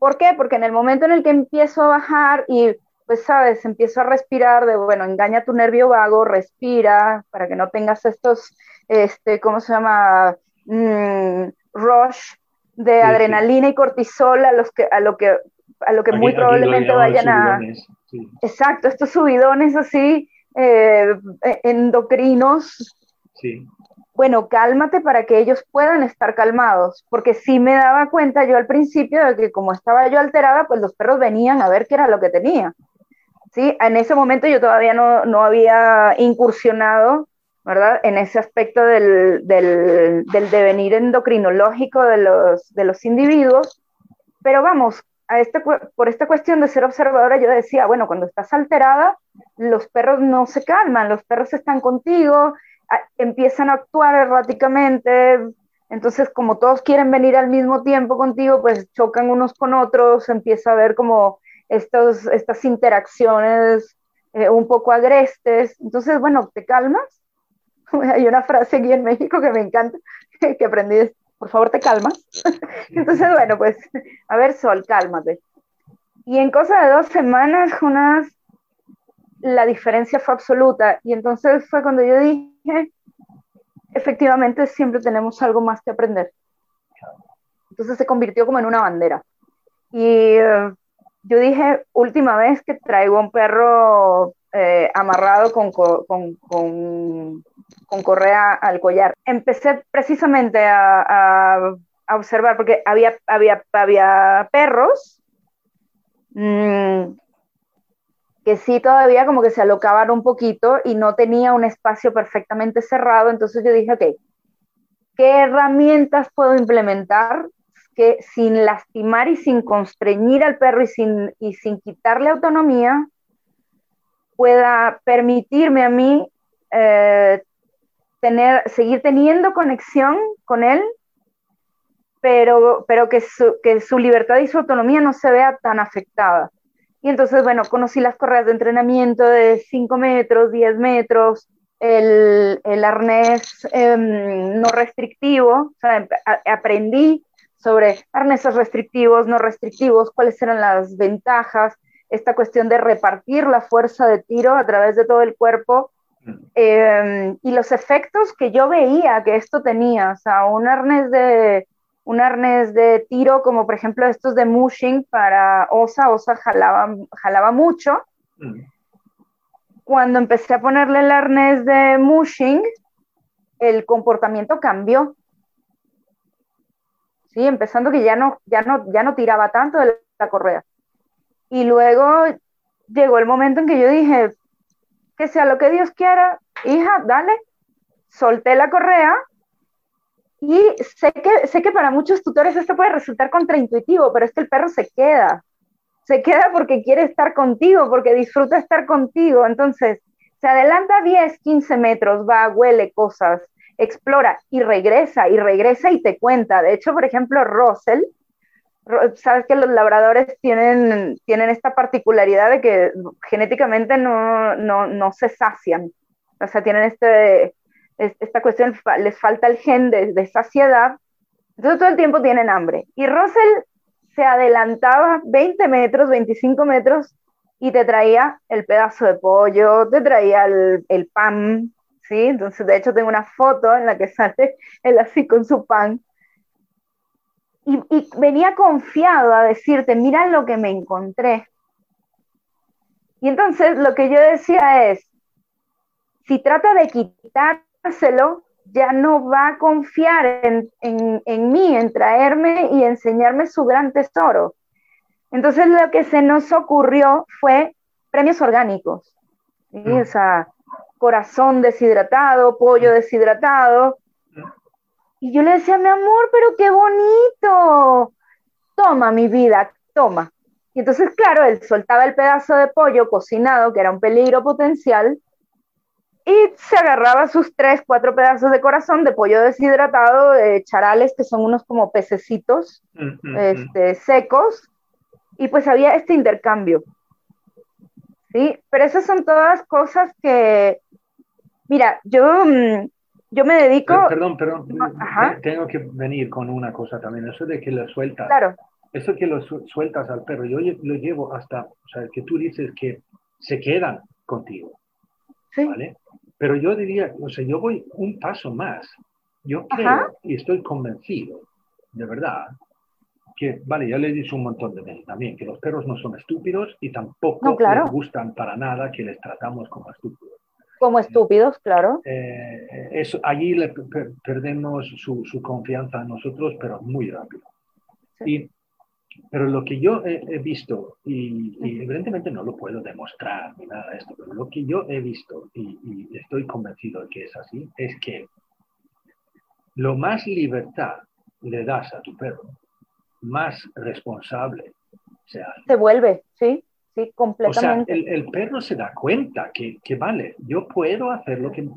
¿Por qué? Porque en el momento en el que empiezo a bajar y pues sabes, empiezo a respirar de, bueno, engaña tu nervio vago, respira para que no tengas estos, este, ¿cómo se llama? Mm, rush de adrenalina y cortisol a, los que, a lo que, a lo que muy probablemente vayan a... Exacto, estos subidones así eh, endocrinos. Sí. Bueno, cálmate para que ellos puedan estar calmados, porque sí me daba cuenta yo al principio de que como estaba yo alterada, pues los perros venían a ver qué era lo que tenía. ¿sí? En ese momento yo todavía no, no había incursionado, ¿verdad? En ese aspecto del, del, del, devenir endocrinológico de los, de los individuos, pero vamos, a este, por esta cuestión de ser observadora, yo decía, bueno, cuando estás alterada, los perros no se calman, los perros están contigo, empiezan a actuar erráticamente, entonces como todos quieren venir al mismo tiempo contigo, pues chocan unos con otros, empieza a haber como estos, estas interacciones eh, un poco agrestes. Entonces, bueno, ¿te calmas? Hay una frase aquí en México que me encanta, que aprendí, por favor, te calmas. Entonces, bueno, pues, a ver, Sol, cálmate. Y en cosa de dos semanas, Jonas, la diferencia fue absoluta. Y entonces fue cuando yo dije, efectivamente, siempre tenemos algo más que aprender. Entonces se convirtió como en una bandera. Y eh, yo dije, última vez que traigo un perro eh, amarrado con, con, con, con, correa al collar. Empecé precisamente a, a, observar, porque había, había, había perros mmm, que sí todavía como que se alocaban un poquito y no tenía un espacio perfectamente cerrado. Entonces yo dije, ok, ¿qué herramientas puedo implementar que sin lastimar y sin constreñir al perro y sin, y sin quitarle autonomía, pueda permitirme a mí eh, tener, seguir teniendo conexión con él, pero, pero que, su, que su libertad y su autonomía no se vea tan afectada. Y entonces, bueno, conocí las correas de entrenamiento de 5 metros, 10 metros, el, el arnés em, no restrictivo, o sea, aprendí sobre arneses restrictivos, no restrictivos, cuáles eran las ventajas, esta cuestión de repartir la fuerza de tiro a través de todo el cuerpo em, y los efectos que yo veía que esto tenía, o sea, un arnés de, un arnés de tiro como por ejemplo estos de mushing para Osa, Osa jalaba, jalaba mucho. Cuando empecé a ponerle el arnés de mushing, el comportamiento cambió. ¿sí? Empezando que ya no, ya no, ya no tiraba tanto de la correa. Y luego llegó el momento en que yo dije, que sea lo que Dios quiera, hija, dale, solté la correa y sé que, sé que para muchos tutores esto puede resultar contraintuitivo, pero es que el perro se queda, se queda porque quiere estar contigo, porque disfruta estar contigo, entonces se adelanta 10, 15 metros, va, huele cosas, explora y regresa y regresa y te cuenta. De hecho, por ejemplo, Russell, sabes que los labradores tienen, tienen esta particularidad de que genéticamente no, no, no se sacian. O sea, tienen este, esta cuestión, les falta el gen de, saciedad. Entonces todo el tiempo tienen hambre. Y Russell se adelantaba 20 metros, 25 metros y te traía el pedazo de pollo, te traía el, el pan, ¿sí? Entonces, de hecho, tengo una foto en la que sale él así con su pan y, venía confiado a decirte, mira lo que me encontré. Y entonces lo que yo decía es, si trata de quitárselo, ya no va a confiar en, en, mí, en traerme y enseñarme su gran tesoro. Entonces lo que se nos ocurrió fue premios orgánicos. Mm. O sea, corazón deshidratado, pollo deshidratado, y yo le decía, mi amor, pero qué bonito. Toma, mi vida, toma. Y entonces, claro, él soltaba el pedazo de pollo cocinado, que era un peligro potencial, y se agarraba sus tres, cuatro pedazos de corazón de pollo deshidratado, de charales, que son unos como pececitos mm, mm, mm. este, secos, y pues había este intercambio. ¿Sí? Pero esas son todas cosas que, mira, yo yo me dedico... Perdón, perdón, tengo que venir con una cosa también, eso de que lo sueltas. Claro. Eso que lo sueltas al perro, yo lo llevo hasta, o sea, que tú dices que se quedan contigo. Sí. ¿Vale? Pero yo diría, o sea, yo voy un paso más. Yo creo y estoy convencido, de verdad, que, vale, ya le he dicho un montón de veces también, que los perros no son estúpidos y tampoco les gustan para nada que les tratamos como estúpidos. Como estúpidos, claro. Eh, eso, allí le perdemos su, su, confianza en nosotros, pero muy rápido. Y, pero lo que yo he, visto, y, evidentemente no lo puedo demostrar ni nada de esto, pero lo que yo he visto, y, y estoy convencido de que es así, es que lo más libertad le das a tu perro, más responsable se hace. Se vuelve, sí sí, completamente. O sea, el, perro se da cuenta que, que, vale, yo puedo hacer lo que,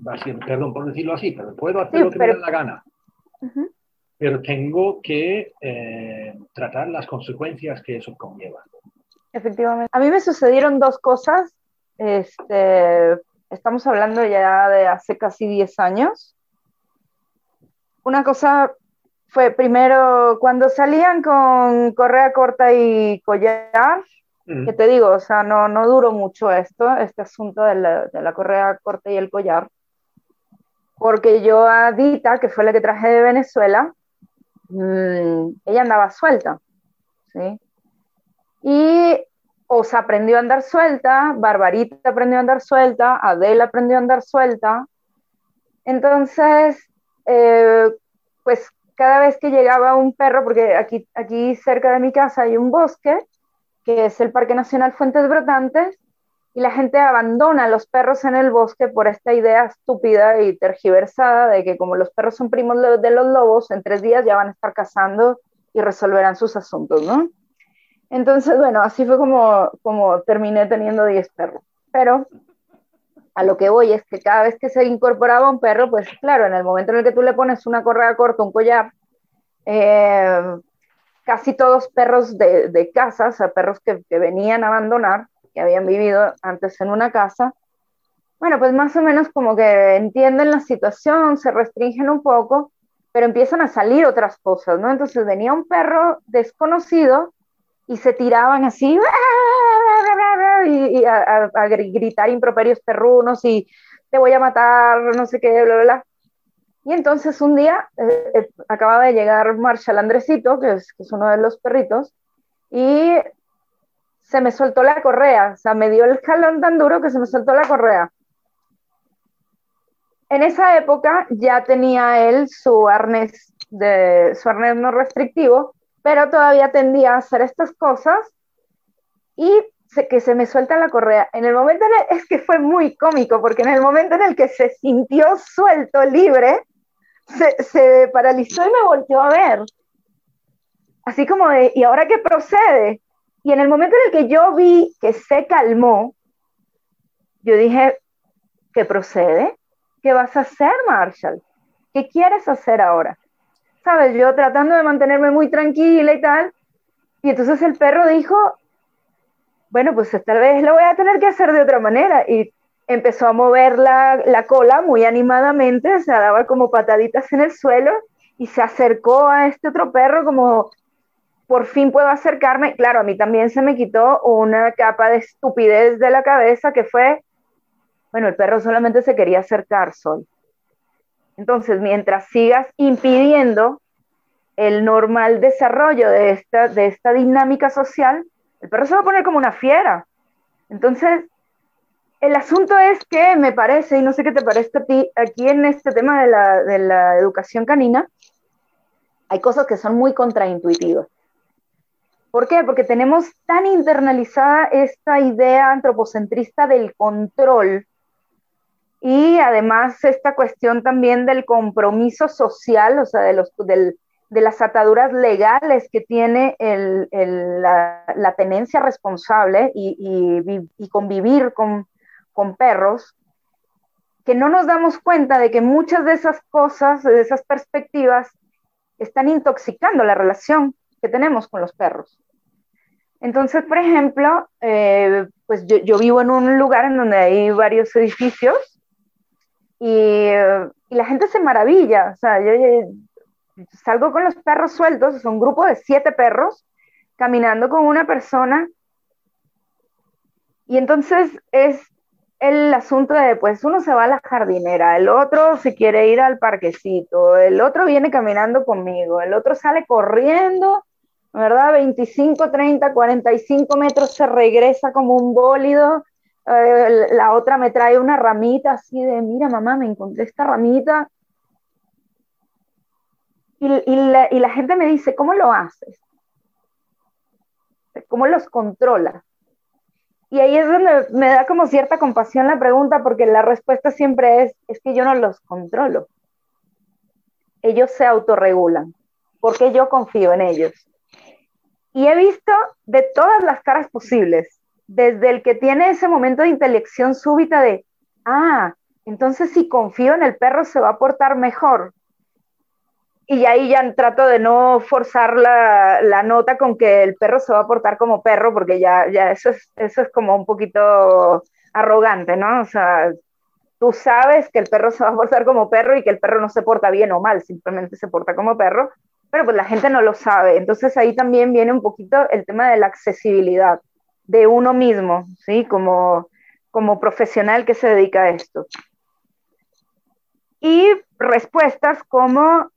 perdón por decirlo así, pero puedo hacer lo que me da la gana. Pero tengo que eh, tratar las consecuencias que eso conlleva. Efectivamente. A mí me sucedieron dos cosas. Este, estamos hablando ya de hace casi 10 años. Una cosa fue primero cuando salían con correa corta y collar, que te digo, o sea, no, no duró mucho esto, este asunto de la, de la correa corta y el collar, porque yo a Dita, que fue la que traje de Venezuela, mm, ella andaba suelta, ¿sí? Y Osa aprendió a andar suelta, Barbarita aprendió a andar suelta, Adela aprendió a andar suelta. Entonces, eh, pues cada vez que llegaba un perro, porque aquí, aquí cerca de mi casa hay un bosque, que es el Parque Nacional Fuentes Brotantes, y la gente abandona a los perros en el bosque por esta idea estúpida y tergiversada de que como los perros son primos de los lobos, en tres días ya van a estar cazando y resolverán sus asuntos, ¿no? Entonces, bueno, así fue como, como terminé teniendo 10 perros. Pero a lo que voy es que cada vez que se incorporaba un perro, pues claro, en el momento en el que tú le pones una correa corta, un collar, eh, casi todos perros de, de casa, o sea, perros que, que, venían a abandonar, que habían vivido antes en una casa, bueno, pues más o menos como que entienden la situación, se restringen un poco, pero empiezan a salir otras cosas, ¿no? Entonces venía un perro desconocido y se tiraban así y, a, a, gritar improperios perrunos y te voy a matar, no sé qué, bla, bla, bla. Y entonces un día eh, eh, acababa de llegar Marshall Andresito, que es, que es, uno de los perritos, y se me soltó la correa, o sea, me dio el jalón tan duro que se me soltó la correa. En esa época ya tenía él su arnés, de, su arnés no restrictivo, pero todavía tendía a hacer estas cosas y que se me suelta la correa. En el momento en es que fue muy cómico, porque en el momento en el que se sintió suelto, libre, se, paralizó y me volteó a ver. Así como de, ¿y ahora qué procede? Y en el momento en el que yo vi que se calmó, yo dije, ¿qué procede? ¿Qué vas a hacer, Marshall? ¿Qué quieres hacer ahora? Sabes, yo tratando de mantenerme muy tranquila y tal, Y entonces el perro dijo, bueno, pues tal vez lo voy a tener que hacer de otra manera. Y empezó a mover la, la cola muy animadamente, se daba como pataditas en el suelo y se acercó a este otro perro como por fin puedo acercarme. Claro, a mí también se me quitó una capa de estupidez de la cabeza que fue, bueno, el perro solamente se quería acercar, Sol. Entonces, mientras sigas impidiendo el normal desarrollo de esta, de esta dinámica social, el perro se va a poner como una fiera. Entonces, el asunto es que me parece, y no sé qué te parece a ti, aquí en este tema de la, de la educación canina, hay cosas que son muy contraintuitivas. ¿Por qué? Porque tenemos tan internalizada esta idea antropocentrista del control y además esta cuestión también del compromiso social, o sea, de, los, de las ataduras legales que tiene la, tenencia responsable y, convivir con, con perros, que no nos damos cuenta de que muchas de esas cosas, de esas perspectivas, están intoxicando la relación que tenemos con los perros. Entonces, por ejemplo, eh, pues yo, vivo en un lugar en donde hay varios edificios y, la gente se maravilla. O sea, yo, salgo con los perros sueltos, es un grupo de siete perros caminando con una persona y entonces es el asunto de, pues uno se va a la jardinera, el otro se quiere ir al parquecito, el otro viene caminando conmigo, el otro sale corriendo, ¿verdad? 25, 30, 45 metros se regresa como un bólido, eh, la otra me trae una ramita así de, mira mamá, me encontré esta ramita. Y, la, y la gente me dice, ¿cómo lo haces? ¿Cómo los controlas? Y ahí es donde me da como cierta compasión la pregunta, porque la respuesta siempre es, es que yo no los controlo. Ellos se autorregulan, porque yo confío en ellos. Y he visto de todas las caras posibles, desde el que tiene ese momento de intelección súbita de, ah, entonces si confío en el perro se va a portar mejor, y ahí ya trato de no forzar la, nota con que el perro se va a portar como perro, porque ya, ya eso, es, eso es como un poquito arrogante, ¿no? O sea, tú sabes que el perro se va a portar como perro y que el perro no se porta bien o mal, simplemente se porta como perro, pero pues la gente no lo sabe. Entonces ahí también viene un poquito el tema de la accesibilidad de uno mismo, ¿sí? Como, como profesional que se dedica a esto. Y respuestas como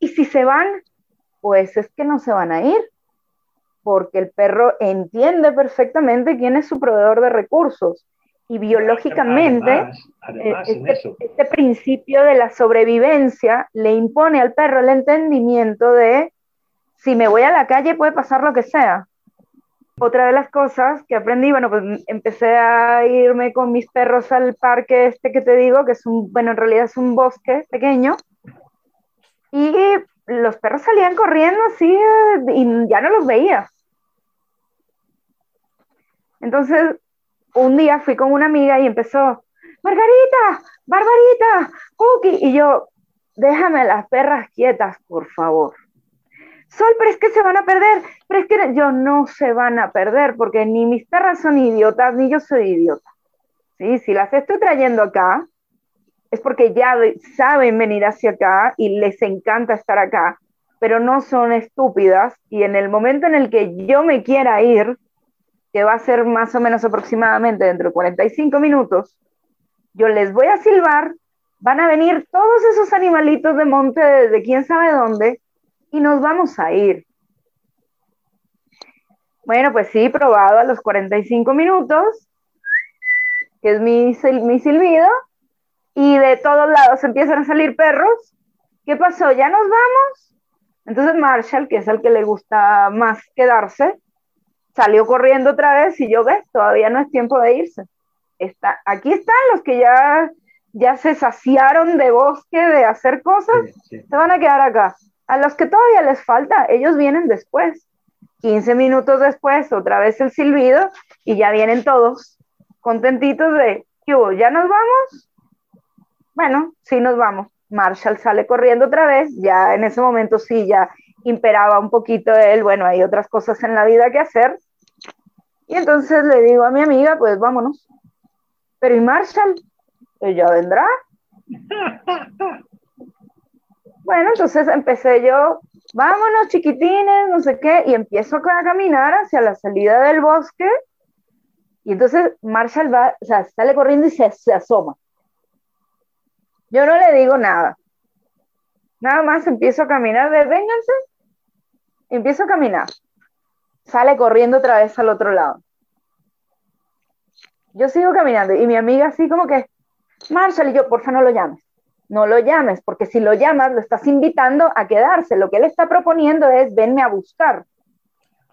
y si se van, pues es que no se van a ir, porque el perro entiende perfectamente quién es su proveedor de recursos. Y biológicamente, eh, este, este, principio de la sobrevivencia le impone al perro el entendimiento de si me voy a la calle puede pasar lo que sea. Otra de las cosas que aprendí, bueno, pues empecé a irme con mis perros al parque este que te digo, que es un, bueno, en realidad es un bosque pequeño, y los perros salían corriendo así y ya no los veía. Entonces, un día fui con una amiga y empezó, Margarita, Barbarita, Cookie, y yo, déjame las perras quietas, por favor. Sol, pero es que se van a perder, pero es que yo no se van a perder, porque ni mis perras son idiotas, ni yo soy idiota. ¿Sí? Si las estoy trayendo acá, es porque ya saben venir hacia acá y les encanta estar acá, pero no son estúpidas y en el momento en el que yo me quiera ir, que va a ser más o menos aproximadamente dentro de 45 minutos, yo les voy a silbar, van a venir todos esos animalitos de monte de quién sabe dónde y nos vamos a ir. Bueno, pues sí, probado a los 45 minutos, que es mi, mi silbido, y de todos lados empiezan a salir perros. ¿Qué pasó? ¿Ya nos vamos? Entonces Marshall, que es el que le gusta más quedarse, salió corriendo otra vez y yo ves, todavía no es tiempo de irse. Está, aquí están los que ya, ya se saciaron de bosque, de hacer cosas, se van a quedar acá. A los que todavía les falta, ellos vienen después. 15 minutos después, otra vez el silbido y ya vienen todos contentitos de, ¿Ya nos vamos? bueno, sí nos vamos. Marshall sale corriendo otra vez, ya en ese momento sí, ya imperaba un poquito él, bueno, hay otras cosas en la vida que hacer. Y entonces le digo a mi amiga, pues vámonos. Pero ¿y Marshall? Ella vendrá. Bueno, entonces empecé yo, vámonos chiquitines, no sé qué, y empiezo a caminar hacia la salida del bosque. Y entonces Marshall va, o sea, sale corriendo y se, se asoma. Yo no le digo nada. Nada más empiezo a caminar de vénganse. Empiezo a caminar. Sale corriendo otra vez al otro lado. Yo sigo caminando y mi amiga así como que, Marshall, y yo, porfa, no lo llames. No lo llames, porque si lo llamas, lo estás invitando a quedarse. Lo que él está proponiendo es, venme a buscar.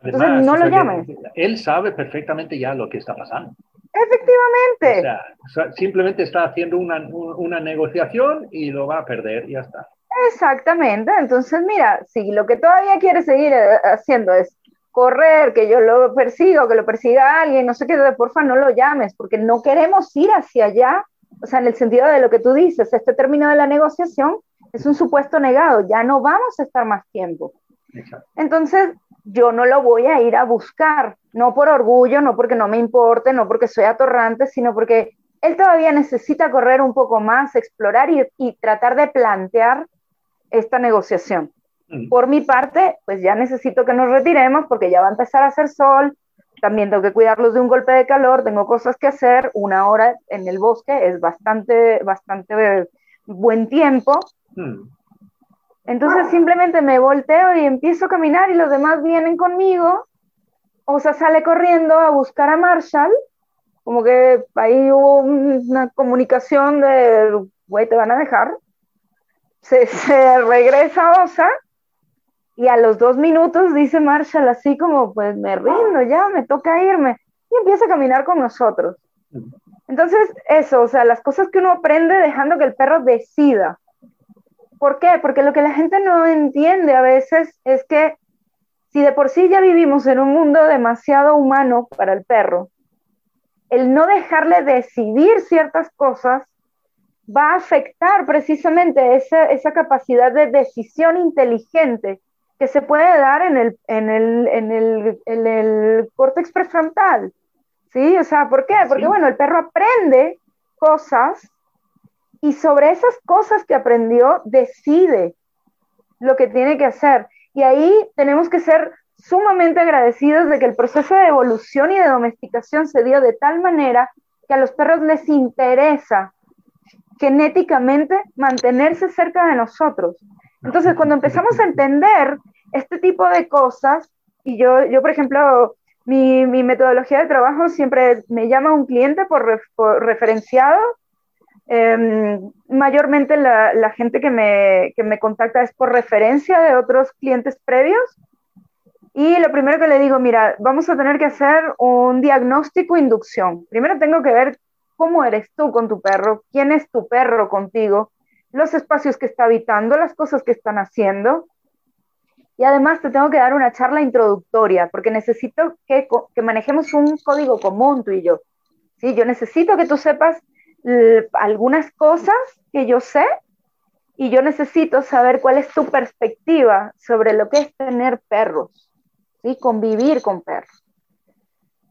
Entonces, no lo llames. Él sabe perfectamente ya lo que está pasando. Efectivamente. O sea, simplemente está haciendo una, una negociación y lo va a perder y ya está. Exactamente. Entonces, mira, si lo que todavía quiere seguir eh, haciendo es correr, que yo lo persiga o que lo persiga alguien, no sé qué, porfa, no lo llames, porque no queremos ir hacia allá, o sea, en el sentido de lo que tú dices, este término de la negociación es un supuesto negado, ya no vamos a estar más tiempo. Entonces, yo no lo voy a ir a buscar, no por orgullo, no porque no me importe, no porque soy atorrante, sino porque él todavía necesita correr un poco más, explorar y, y tratar de plantear esta negociación. Mm. Por mi parte, pues ya necesito que nos retiremos porque ya va a empezar a hacer sol, también tengo que cuidarlos de un golpe de calor, tengo cosas que hacer, una hora en el bosque es bastante, bastante buen tiempo. Mm. Entonces simplemente me volteo y empiezo a caminar y los demás vienen conmigo. O sea, sale corriendo a buscar a Marshall, como que ahí hubo una comunicación de, güey, te van a dejar. Se, se regresa Osa y a los dos minutos dice Marshall así como, pues me rindo, ya me toca irme. Y empieza a caminar con nosotros. Entonces, eso, o sea, las cosas que uno aprende dejando que el perro decida. ¿Por qué? Porque lo que la gente no entiende a veces es que si de por sí ya vivimos en un mundo demasiado humano para el perro, el no dejarle decidir ciertas cosas va a afectar precisamente esa, esa capacidad de decisión inteligente que se puede dar en el, en el, en el, en el córtex prefrontal. ¿Sí? O sea, ¿por qué? Porque, bueno, el perro aprende cosas y sobre esas cosas que aprendió decide lo que tiene que hacer. Y ahí tenemos que ser sumamente agradecidos de que el proceso de evolución y de domesticación se dio de tal manera que a los perros les interesa genéticamente mantenerse cerca de nosotros. Entonces, cuando empezamos a entender este tipo de cosas, y yo, yo por ejemplo, mi, mi metodología de trabajo siempre me llama un cliente por, referenciado. Em, mayormente la, la, gente que me, que me contacta es por referencia de otros clientes previos. Y lo primero que le digo, mira, vamos a tener que hacer un diagnóstico inducción. Primero tengo que ver cómo eres tú con tu perro, quién es tu perro contigo, los espacios que está habitando, las cosas que están haciendo. Y además te tengo que dar una charla introductoria, porque necesito que, que manejemos un código común tú y yo. ¿sí? Yo necesito que tú sepas algunas cosas que yo sé y yo necesito saber cuál es tu perspectiva sobre lo que es tener perros, ¿sí? convivir con perros.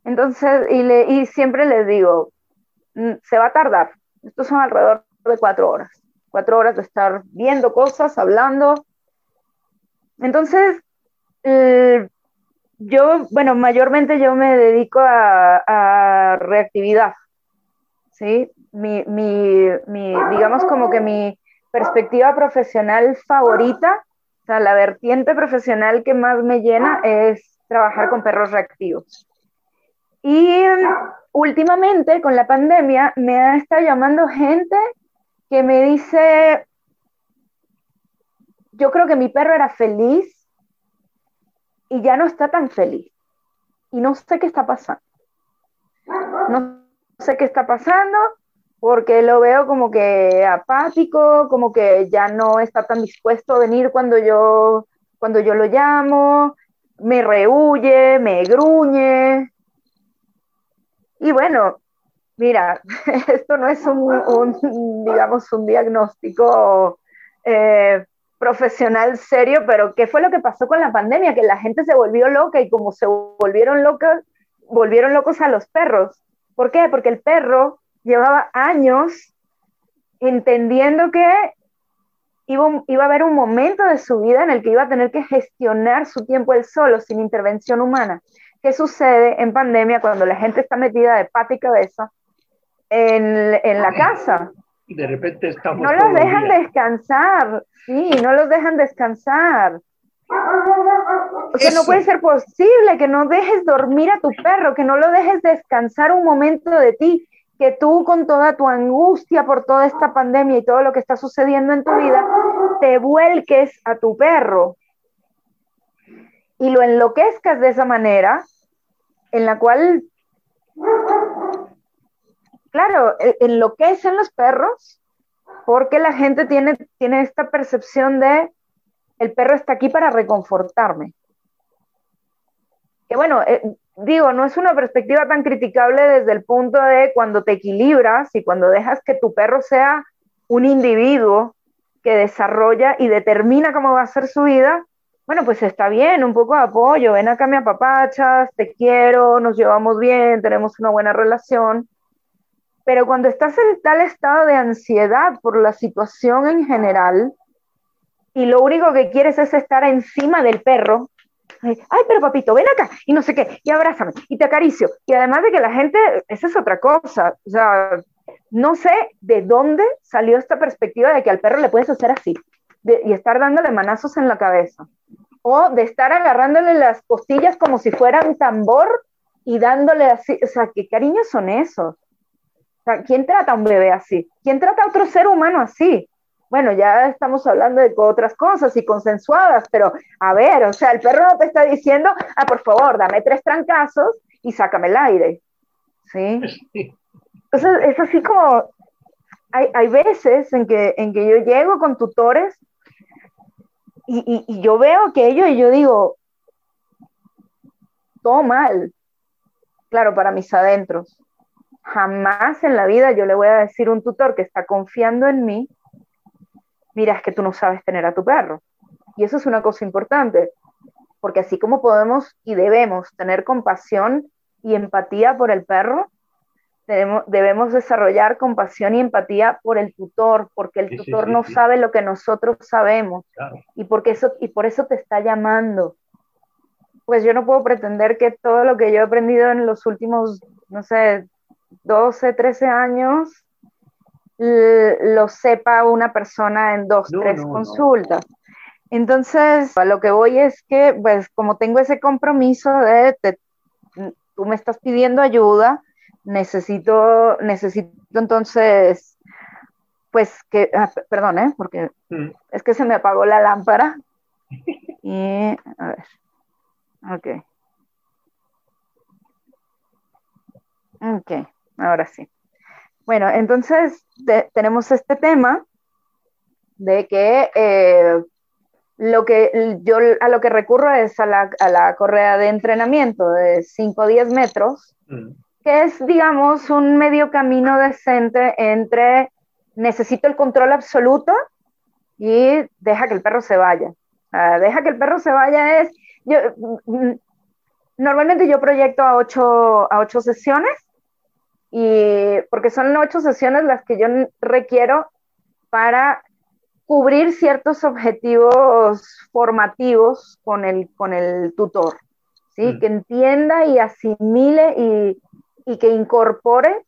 Entonces, y, y siempre les digo, mm, se va a tardar. Estos son alrededor de cuatro horas cuatro horas de estar viendo cosas, hablando. Entonces, eh, yo, bueno, mayormente yo me dedico a, reactividad, ¿sí? Mi, digamos como que mi perspectiva profesional favorita, o sea, la vertiente profesional que más me llena es trabajar con perros reactivos. Y últimamente, con la pandemia, me estado llamando gente que me dice, yo creo que mi perro era feliz y ya no está tan feliz. Y no sé qué está pasando. No sé qué está pasando porque lo veo como que apático, como que ya no está tan dispuesto a venir cuando yo, cuando yo lo llamo, me rehuye, me gruñe. Y bueno, mira, esto no es un, digamos, un diagnóstico eh, profesional serio, pero ¿qué fue lo que pasó con la pandemia? Que la gente se volvió loca y como se volvieron locos, volvieron locos a los perros. ¿Por qué? Porque el perro llevaba años entendiendo que iba, iba a haber un momento de su vida en el que iba a tener que gestionar su tiempo él solo, sin intervención humana. ¿Qué sucede en pandemia cuando la gente está metida de pata y cabeza en, en la casa? De repente estamos. No los dejan descansar, sí, no los dejan descansar. O sea, no puede ser posible que no dejes dormir a tu perro, que no lo dejes descansar un momento de ti, que tú con toda tu angustia por toda esta pandemia y todo lo que está sucediendo en tu vida, te vuelques a tu perro y lo enloquezcas de esa manera, en la cual, claro, e, enloquecen los perros porque la gente tiene, tiene esta percepción de el perro está aquí para reconfortarme. Que bueno, eh, digo, no es una perspectiva tan criticable desde el punto de cuando te equilibras y cuando dejas que tu perro sea un individuo que desarrolla y determina cómo va a ser su vida, bueno, pues está bien, un poco de apoyo, ven acá me apapachas, te quiero, nos llevamos bien, tenemos una buena relación. Pero cuando estás en tal estado de ansiedad por la situación en general, y lo único que quieres es estar encima del perro. Ay, pero papito, ven acá y no sé qué, y abrázame y te acaricio. Y además de que la gente, esa es otra cosa, o sea, no sé de dónde salió esta perspectiva de que al perro le puedes hacer así y estar dándole manazos en la cabeza. O de estar agarrándole las costillas como si fuera un tambor y dándole así. O sea, ¿qué cariños son esos? Sea, ¿quién trata a un bebé así? ¿Quién trata a otro ser humano así? bueno, ya estamos hablando de otras cosas y consensuadas, pero a ver, o sea, el perro no te está diciendo, ah, por favor, dame tres trancazos y sácame el aire. ¿Sí? Entonces, es así como, hay, hay veces en que, en que yo llego con tutores y, y, yo veo aquello y yo digo, todo mal. Claro, para mis adentros. Jamás en la vida yo le voy a decir a un tutor que está confiando en mí, mira, es que tú no sabes tener a tu perro. Y eso es una cosa importante, porque así como podemos y debemos tener compasión y empatía por el perro, debemos, debemos desarrollar compasión y empatía por el tutor, porque el tutor no sabe lo que nosotros sabemos y, porque eso, y por eso te está llamando. Pues yo no puedo pretender que todo lo que yo he aprendido en los últimos, no sé, 12, 13 años, lo sepa una persona en dos, tres consultas. Entonces, a lo que voy es que, pues, como tengo ese compromiso de, tú me estás pidiendo ayuda, necesito, necesito entonces, pues, que, ah, perdón, ¿eh? Porque mm. es que se me apagó la lámpara. Y, a ver, ok. Ok, ahora sí. Bueno, entonces tenemos este tema de que eh, lo que yo a lo que recurro es a la, a la correa de entrenamiento de 5 o 10 metros, mm. que es, digamos, un medio camino decente entre necesito el control absoluto y deja que el perro se vaya. deja que el perro se vaya es, yo, mm, normalmente yo proyecto a 8 a ocho sesiones y porque son ocho sesiones las que yo requiero para cubrir ciertos objetivos formativos con el, con el tutor, ¿sí? Mm. Que entienda y asimile y, y que incorpore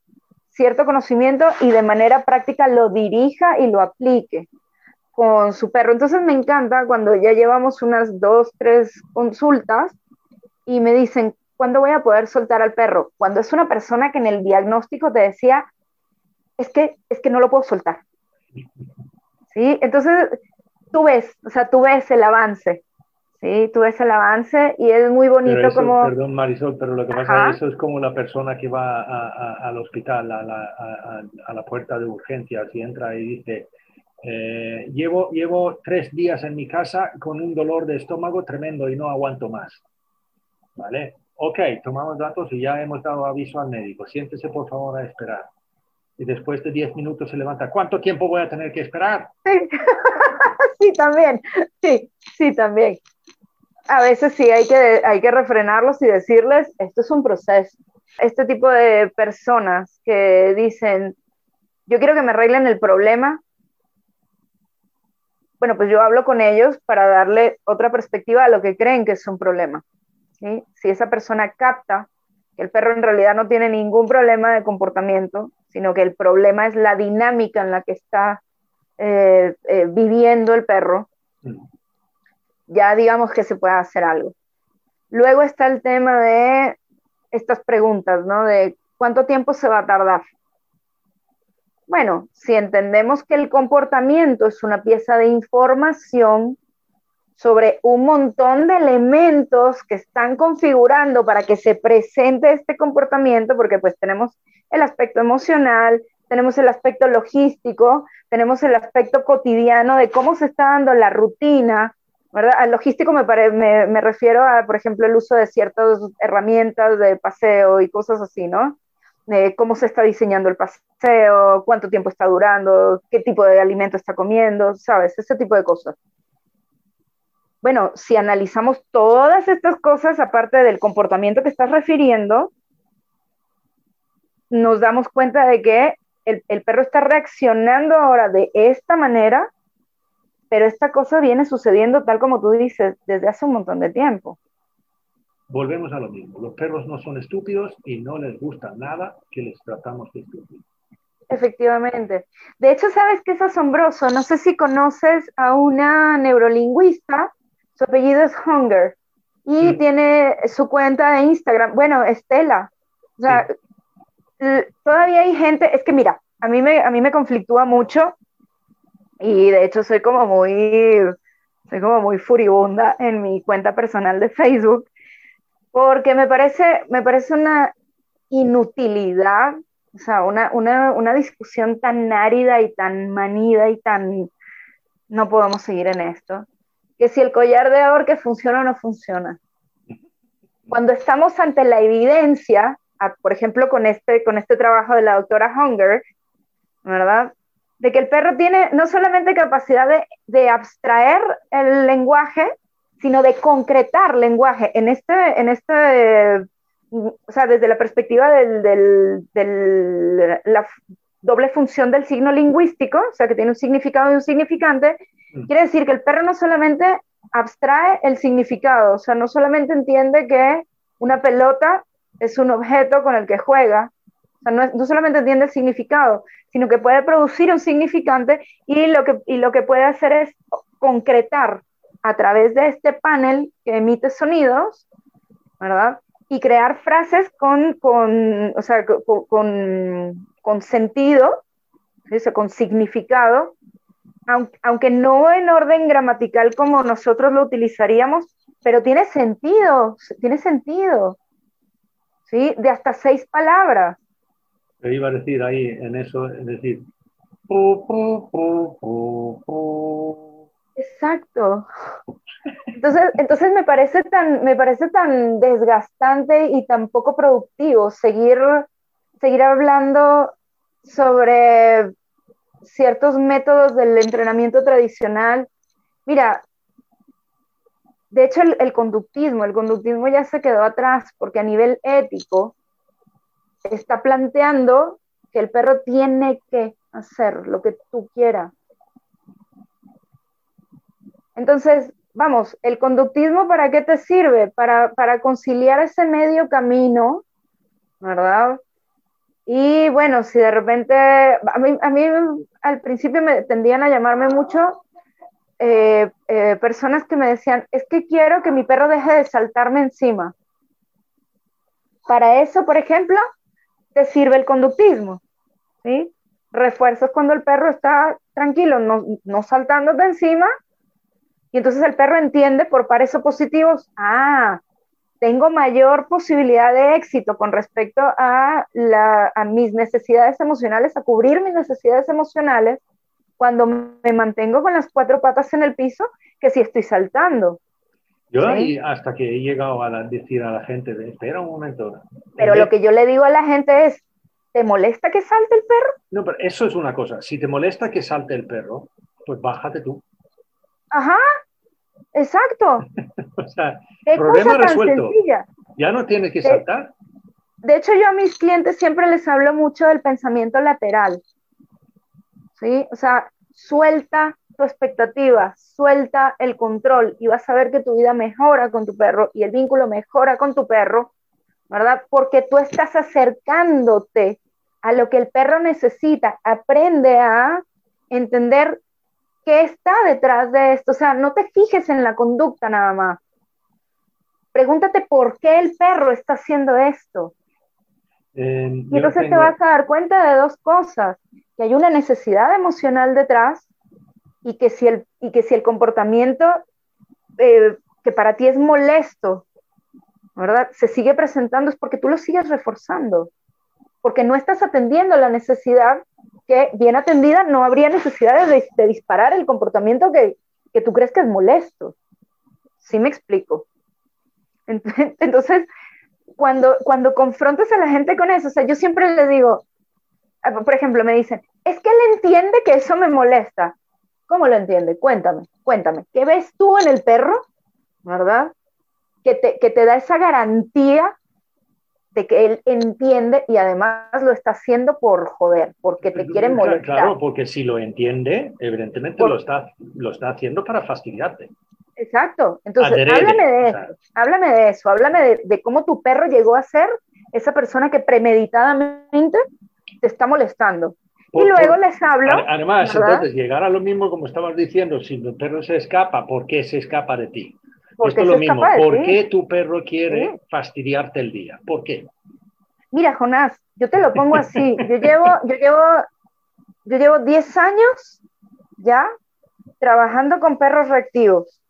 cierto conocimiento y de manera práctica lo dirija y lo aplique con su perro. Entonces me encanta cuando ya llevamos unas dos, tres consultas y me dicen, ¿cuándo voy a poder soltar al perro? Cuando es una persona que en el diagnóstico te decía, es que, es que no lo puedo soltar. ¿Sí? Entonces, tú ves, o sea, tú ves el avance. Sí, tú ves el avance y es muy bonito como... Perdón, Marisol, pero lo que pasa es eso es como la persona que va al hospital, a la, puerta de urgencias y entra y dice, eh, llevo, llevo tres días en mi casa con un dolor de estómago tremendo y no aguanto más. ¿Vale? Ok, tomamos datos y ya hemos dado aviso al médico, siéntese por favor a esperar. Y después de 10 minutos se levanta, ¿cuánto tiempo voy a tener que esperar? sí, también, sí, sí, también. A veces sí hay que, hay que refrenarlos y decirles, esto es un proceso. Este tipo de personas que dicen, yo quiero que me arreglen el problema, bueno, pues yo hablo con ellos para darle otra perspectiva a lo que creen que es un problema. Si esa persona capta que el perro en realidad no tiene ningún problema de comportamiento, sino que el problema es la dinámica en la que está eh, eh, viviendo el perro, ya digamos que se puede hacer algo. Luego está el tema de estas preguntas, ¿no? De cuánto tiempo se va a tardar. Bueno, si entendemos que el comportamiento es una pieza de información sobre un montón de elementos que están configurando para que se presente este comportamiento, porque pues tenemos el aspecto emocional, tenemos el aspecto logístico, tenemos el aspecto cotidiano de cómo se está dando la rutina, ¿verdad? Al logístico me, me, refiero a, por ejemplo, el uso de ciertas herramientas de paseo y cosas así, ¿no? Cómo se está diseñando el paseo, cuánto tiempo está durando, qué tipo de alimento está comiendo, ¿sabes? Ese tipo de cosas. Bueno, si analizamos todas estas cosas, aparte del comportamiento que estás refiriendo, nos damos cuenta de que el, perro está reaccionando ahora de esta manera, pero esta cosa viene sucediendo tal como tú dices desde hace un montón de tiempo. Volvemos a lo mismo. Los perros no son estúpidos y no les gusta nada que les tratamos de estúpidos. Efectivamente. De hecho, ¿sabes qué es asombroso? No sé si conoces a una neurolingüista, su apellido es Hunger, y tiene su cuenta de Instagram, bueno, Estela. O sea, todavía hay gente, es que mira, a mí me, a mí me conflictúa mucho y de hecho soy como muy, soy como muy furibunda en mi cuenta personal de Facebook porque me parece, me parece una inutilidad, o sea, una, una, una discusión tan árida y tan manida y tan, no podemos seguir en esto, que si el collar de que funciona o no funciona. Cuando estamos ante la evidencia, por ejemplo, con este, con este trabajo de la doctora Hunger, ¿verdad? De que el perro tiene no solamente capacidad de, abstraer el lenguaje, sino de concretar lenguaje. En este, en este o sea, desde la perspectiva de la doble función del signo lingüístico, o sea, que tiene un significado y un significante, mm. quiere decir que el perro no solamente abstrae el significado, o sea, no solamente entiende que una pelota es un objeto con el que juega. O sea, no, solamente entiende el significado, sino que puede producir un significante y lo que, y lo que puede hacer es concretar a través de este panel que emite sonidos, ¿verdad? Y crear frases con, con, o sea, con, con, sentido, con significado, aunque, aunque no en orden gramatical como nosotros lo utilizaríamos, pero tiene sentido, tiene sentido. ¿sí? De hasta seis palabras. Te iba a decir ahí en eso, es decir. Exacto. Entonces, entonces me parece tan, me parece tan desgastante y tan poco productivo seguir, seguir hablando sobre ciertos métodos del entrenamiento tradicional. Mira, de hecho, el, conductismo, el conductismo ya se quedó atrás porque a nivel ético está planteando que el perro tiene que hacer lo que tú quieras. Entonces, vamos, el conductismo para qué te sirve? Para, para conciliar ese medio camino, ¿verdad? Y bueno, si de repente, a mí, a mí al principio me tendían a llamarme mucho eh, eh, personas que me decían, es que quiero que mi perro deje de saltarme encima. Para eso, por ejemplo, te sirve el conductismo, ¿sí? Refuerzos cuando el perro está tranquilo, no, no saltándote encima, y entonces el perro entiende por pares opositivos, ah, tengo mayor posibilidad de éxito con respecto a, a mis necesidades emocionales, a cubrir mis necesidades emocionales, cuando me mantengo con las cuatro patas en el piso que si estoy saltando. Yo hasta que he llegado a decir a la gente, espera un momento. Pero lo que yo le digo a la gente es, ¿te molesta que salte el perro? No, pero eso es una cosa. Si te molesta que salte el perro, pues bájate tú. Ajá, exacto. o sea, problema resuelto. Ya no tienes que saltar. De hecho, yo a mis clientes siempre les hablo mucho del pensamiento lateral. ¿Sí? O sea, suelta tu expectativa, suelta el control y vas a ver que tu vida mejora con tu perro y el vínculo mejora con tu perro, ¿verdad? Porque tú estás acercándote a lo que el perro necesita. Aprende a entender qué está detrás de esto. O sea, no te fijes en la conducta nada más. Pregúntate por qué el perro está haciendo esto. y entonces te vas a dar cuenta de dos cosas, que hay una necesidad emocional detrás y que si el, y que si el comportamiento eh, que para ti es molesto, ¿verdad? Se sigue presentando es porque tú lo sigues reforzando, porque no estás atendiendo la necesidad que bien atendida no habría necesidad de, de disparar el comportamiento que, que, tú crees que es molesto. ¿Sí me explico? Entonces, cuando, cuando confrontas a la gente con eso, o sea, yo siempre le digo, por ejemplo, me dicen, es que él entiende que eso me molesta. ¿Cómo lo entiende? Cuéntame, cuéntame. ¿Qué ves tú en el perro? ¿Verdad? Que te, que te da esa garantía de que él entiende y además lo está haciendo por joder, porque te quiere molestar. Claro, porque si lo entiende, evidentemente lo, está, lo está haciendo para fastidiarte. Exacto. Entonces, háblame de eso, háblame de eso, háblame de, cómo tu perro llegó a ser esa persona que premeditadamente te está molestando. y luego les hablo. Además, entonces, llegar a lo mismo como estabas diciendo, si tu perro se escapa, ¿por qué se escapa de ti? Esto es lo mismo. ¿Por qué tu perro quiere fastidiarte el día? ¿Por qué? Mira, Jonás, yo te lo pongo así. Yo llevo, yo llevo, yo llevo 10 años ya trabajando con perros reactivos.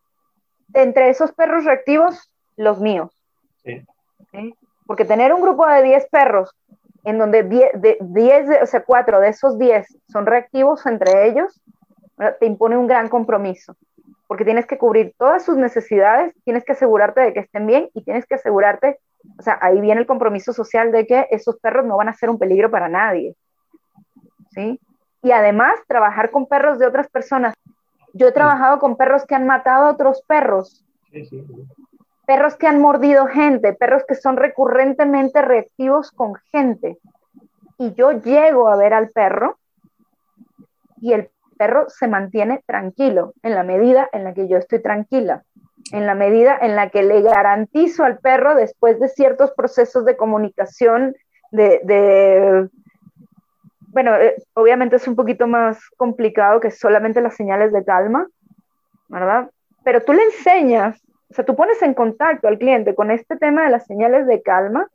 Entre esos perros reactivos, los míos. Sí. Porque tener un grupo de 10 perros en donde 10, de, 10 o sea, 4 de esos 10 son reactivos entre ellos, te impone un gran compromiso porque tienes que cubrir todas sus necesidades, tienes que asegurarte de que estén bien y tienes que asegurarte, o sea, ahí viene el compromiso social de que esos perros no van a ser un peligro para nadie. ¿Sí? Y además, trabajar con perros de otras personas. Yo he trabajado con perros que han matado a otros perros. Perros que han mordido gente, perros que son recurrentemente reactivos con gente. Y yo llego a ver al perro y el perro se mantiene tranquilo en la medida en la que yo estoy tranquila, en la medida en la que le garantizo al perro después de ciertos procesos de comunicación, de, bueno, eh, obviamente es un poquito más complicado que solamente las señales de calma, ¿verdad? Pero tú le enseñas, o sea, tú pones en contacto al cliente con este tema de las señales de calma,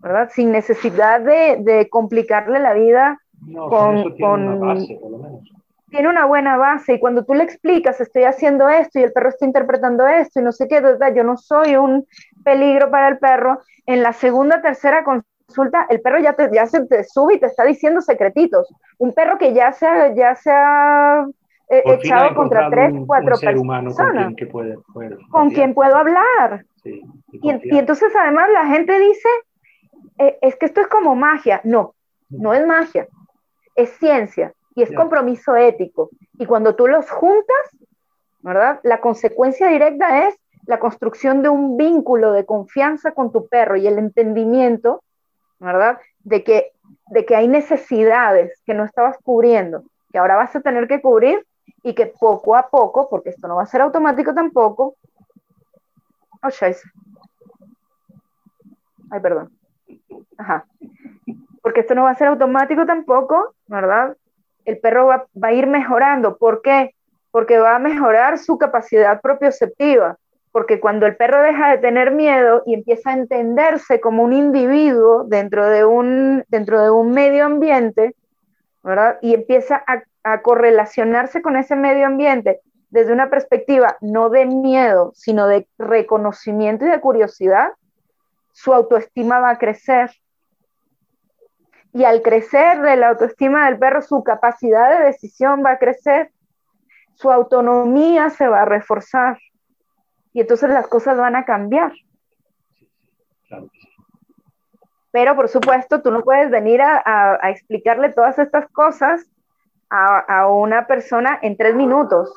¿verdad? Sin necesidad de, complicarle la vida con, con, base, por lo menos tiene una buena base y cuando tú le explicas, estoy haciendo esto y el perro está interpretando esto y no sé qué, yo no soy un peligro para el perro, en la segunda, tercera consulta, el perro ya, te, ya se te sube y te está diciendo secretitos. Un perro que ya se, ya se ha eh, echado contra tres, cuatro personas. con quien, puede, con quien puedo hablar. y, y, entonces además la gente dice, eh, es que esto es como magia. No, no es magia, es ciencia y es compromiso ético. Y cuando tú los juntas, ¿verdad? La consecuencia directa es la construcción de un vínculo de confianza con tu perro y el entendimiento, ¿verdad? De que, de que hay necesidades que no estabas cubriendo, que ahora vas a tener que cubrir y que poco a poco, porque esto no va a ser automático tampoco, oh, Ay, perdón. Ajá. Porque esto no va a ser automático tampoco, ¿verdad? El perro va, a ir mejorando. ¿Por qué? Porque va a mejorar su capacidad propioceptiva. Porque cuando el perro deja de tener miedo y empieza a entenderse como un individuo dentro de un, medio ambiente, ¿verdad? Y empieza a, a correlacionarse con ese medio ambiente desde una perspectiva no de miedo, sino de reconocimiento y de curiosidad, su autoestima va a crecer, y al crecer de la autoestima del perro, su capacidad de decisión va a crecer, su autonomía se va a reforzar y entonces las cosas van a cambiar. Pero por supuesto, tú no puedes venir a, explicarle todas estas cosas a, una persona en tres minutos.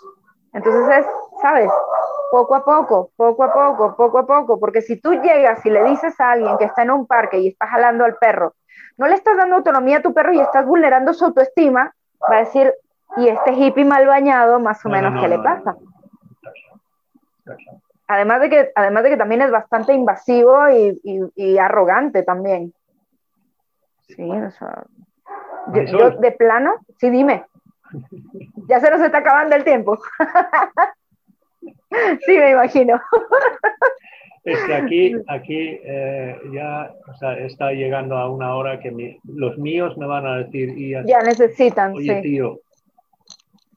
Entonces es, ¿sabes? Poco a poco, poco a poco, poco a poco, porque si tú llegas y le dices a alguien que está en un parque y está jalando al perro, no le estás dando autonomía a tu perro y estás vulnerando su autoestima, va a decir, y este hippie mal bañado, más o menos, ¿qué le pasa? Además de, que, además de que también es bastante invasivo y, arrogante también. Sí, o sea, yo, de plano, sí, dime. Ya se nos está acabando el tiempo. sí, me imagino. Es que aquí, aquí eh, ya está llegando a una hora que los míos me van a decir. ya necesitan, Oye, tío.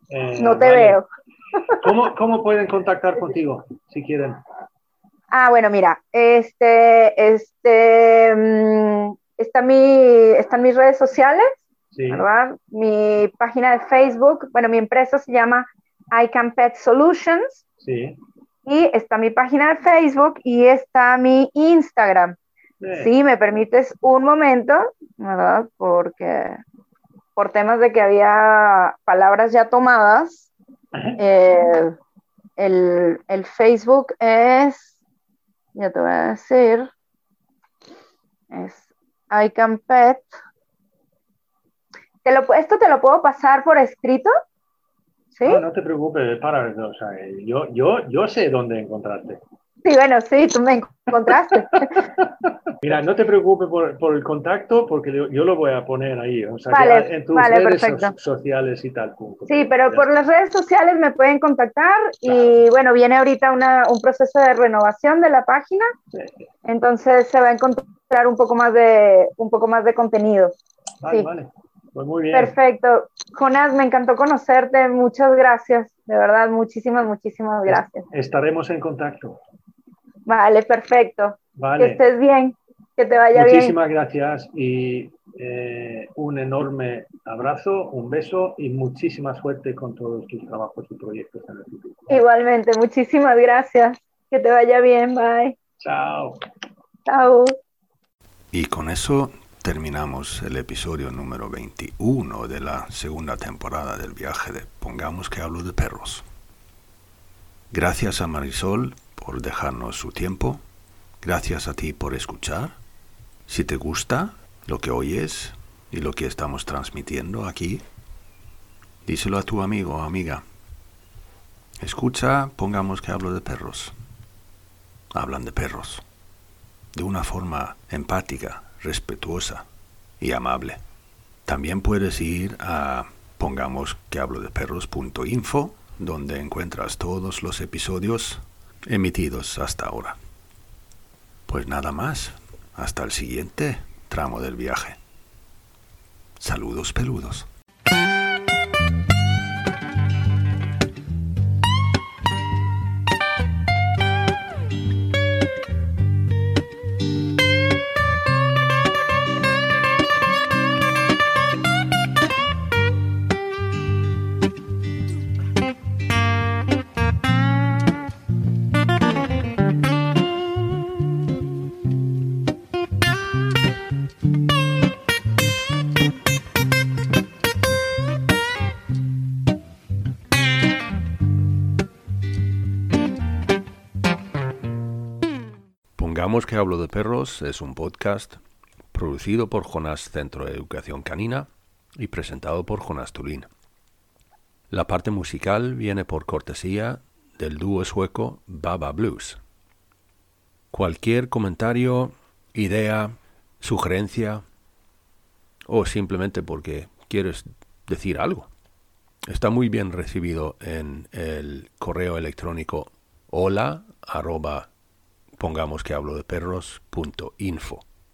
Eh, no te veo. ¿Cómo, ¿Cómo, pueden contactar contigo si quieren? Ah, bueno, mira, este, este, mm, está mi, están mis redes sociales, ¿verdad? Mi página de Facebook, bueno, mi empresa se llama I Can Pet Solutions. Sí. Y está mi página de Facebook y está mi Instagram. Si me permites un momento, ¿verdad? Porque por temas de que había palabras ya tomadas, eh, el, el, Facebook es, ya te voy a decir, es I can pet. ¿Te lo, ¿Esto te lo puedo pasar por escrito? No, no te preocupes, para, o sea, yo, yo, yo sé dónde encontrarte. Sí, bueno, sí, tú me encontraste. Mira, no te preocupes por, el contacto porque yo, lo voy a poner ahí, o sea, en tus redes sociales y tal. Sí, pero por las redes sociales me pueden contactar y bueno, viene ahorita un proceso de renovación de la página, entonces se va a encontrar un poco más de, un poco más de contenido. Vale, vale. Pues muy bien. Perfecto. Jonás, me encantó conocerte. Muchas gracias. De verdad, muchísimas, muchísimas gracias. Estaremos en contacto. Vale, perfecto. Que estés bien. Que te vaya bien. Muchísimas gracias y eh, un enorme abrazo, un beso y muchísima suerte con todos tus trabajos y proyectos en el futuro. Igualmente, muchísimas gracias. Que te vaya bien. Bye. Chao. Chao. Y con eso terminamos el episodio número 21 de la segunda temporada del viaje de Pongamos que hablo de perros. Gracias a Marisol por dejarnos su tiempo. Gracias a ti por escuchar. Si te gusta lo que oyes y lo que estamos transmitiendo aquí, díselo a tu amigo o amiga. Escucha, pongamos que hablo de perros. Hablan de perros. De una forma empática, respetuosa y amable. También puedes ir a pongamos que hablo de perros.info, donde encuentras todos los episodios emitidos hasta ahora. Pues nada más, hasta el siguiente tramo del viaje. Saludos peludos. Que hablo de perros es un podcast producido por Jonás Centro de Educación Canina y presentado por Jonás Tulín. La parte musical viene por cortesía del dúo sueco Baba Blues. Cualquier comentario, idea, sugerencia o simplemente porque quieres decir algo. Está muy bien recibido en el correo electrónico hola pongamos que hablo de perros.info.